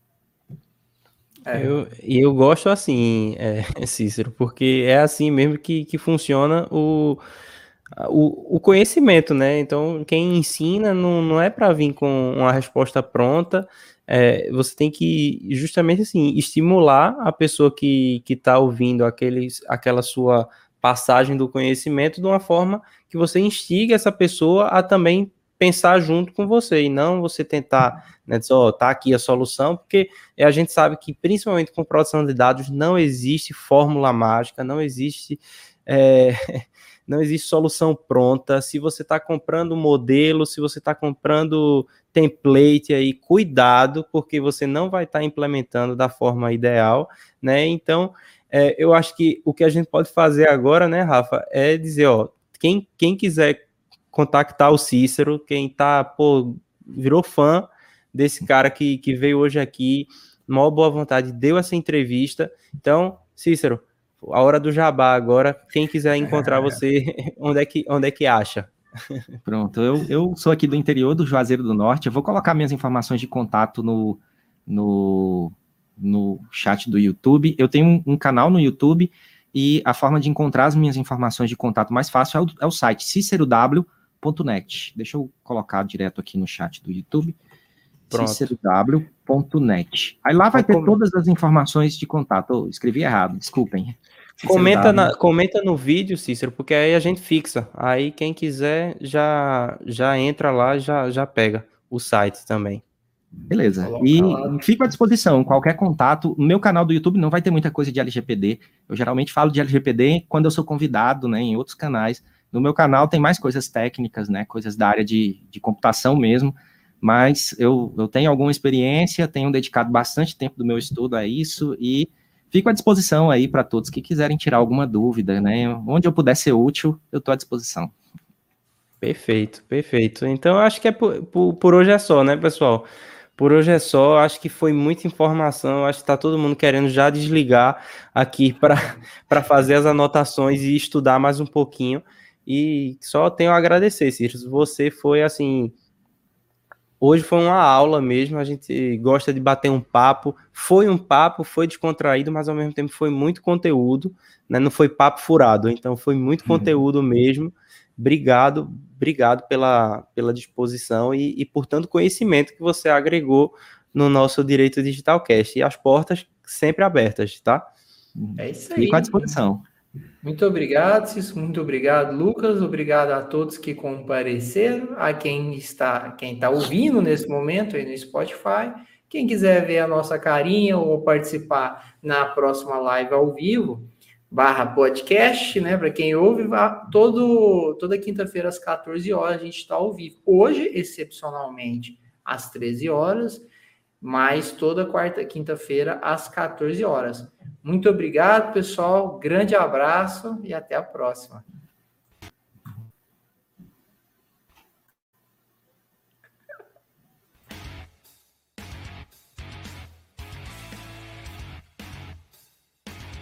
É. Eu, e eu gosto assim, é, *laughs* Cícero, porque é assim mesmo que, que funciona o, o, o conhecimento, né? Então, quem ensina não, não é para vir com uma resposta pronta, é, você tem que justamente assim estimular a pessoa que está ouvindo aqueles, aquela sua passagem do conhecimento de uma forma que você instigue essa pessoa a também pensar junto com você e não você tentar né, dizer, ó, oh, tá aqui a solução, porque a gente sabe que principalmente com produção de dados não existe fórmula mágica, não existe é, *laughs* não existe solução pronta. Se você está comprando modelo, se você está comprando template aí, cuidado, porque você não vai estar tá implementando da forma ideal, né? Então, é, eu acho que o que a gente pode fazer agora, né, Rafa, é dizer, ó, quem, quem quiser contactar o Cícero, quem tá, pô, virou fã desse cara que, que veio hoje aqui, maior boa vontade, deu essa entrevista. Então, Cícero, a hora do jabá agora. Quem quiser encontrar *laughs* você, *laughs* onde é que, onde é que acha? *laughs* Pronto, eu, eu sou aqui do interior do Juazeiro do Norte. Eu vou colocar minhas informações de contato no, no, no chat do YouTube. Eu tenho um, um canal no YouTube e a forma de encontrar as minhas informações de contato mais fácil é o, é o site cicerow.net. Deixa eu colocar direto aqui no chat do YouTube. cicerow.net. Aí lá vai ter todas as informações de contato. Oh, escrevi errado, desculpem. Comenta, na, comenta no vídeo, Cícero, porque aí a gente fixa. Aí quem quiser já já entra lá, já já pega o site também. Beleza. E fico à disposição. Qualquer contato. No meu canal do YouTube não vai ter muita coisa de LGPD. Eu geralmente falo de LGPD quando eu sou convidado, né, em outros canais. No meu canal tem mais coisas técnicas, né, coisas da área de, de computação mesmo. Mas eu, eu tenho alguma experiência, tenho dedicado bastante tempo do meu estudo a isso e fico à disposição aí para todos que quiserem tirar alguma dúvida, né? Onde eu puder ser útil, eu estou à disposição. Perfeito, perfeito. Então, acho que é por, por, por, hoje é só, né, pessoal? Por hoje é só. Acho que foi muita informação. Acho que está todo mundo querendo já desligar aqui *laughs* para fazer as anotações e estudar mais um pouquinho. E só tenho a agradecer, Ciro. Você foi assim Hoje foi uma aula mesmo, a gente gosta de bater um papo. Foi um papo, foi descontraído, mas ao mesmo tempo foi muito conteúdo, né? Não foi papo furado, então foi muito uhum. conteúdo mesmo. Obrigado, obrigado pela, pela disposição e, e por tanto conhecimento que você agregou no nosso Direito Digital Cast. E as portas sempre abertas, tá? É isso aí. Fico à disposição. Muito obrigado, Cisco. Muito obrigado, Lucas. Obrigado a todos que compareceram, a quem está, quem está ouvindo nesse momento aí no Spotify Quem quiser ver a nossa carinha ou participar na próxima live ao vivo, barra podcast, né? Para quem ouve, todo, toda quinta-feira às 14 horas a gente está ao vivo. Hoje, excepcionalmente, às 13 horas, mas toda quarta, quinta-feira às 14 horas. Muito obrigado, pessoal. Grande abraço e até a próxima.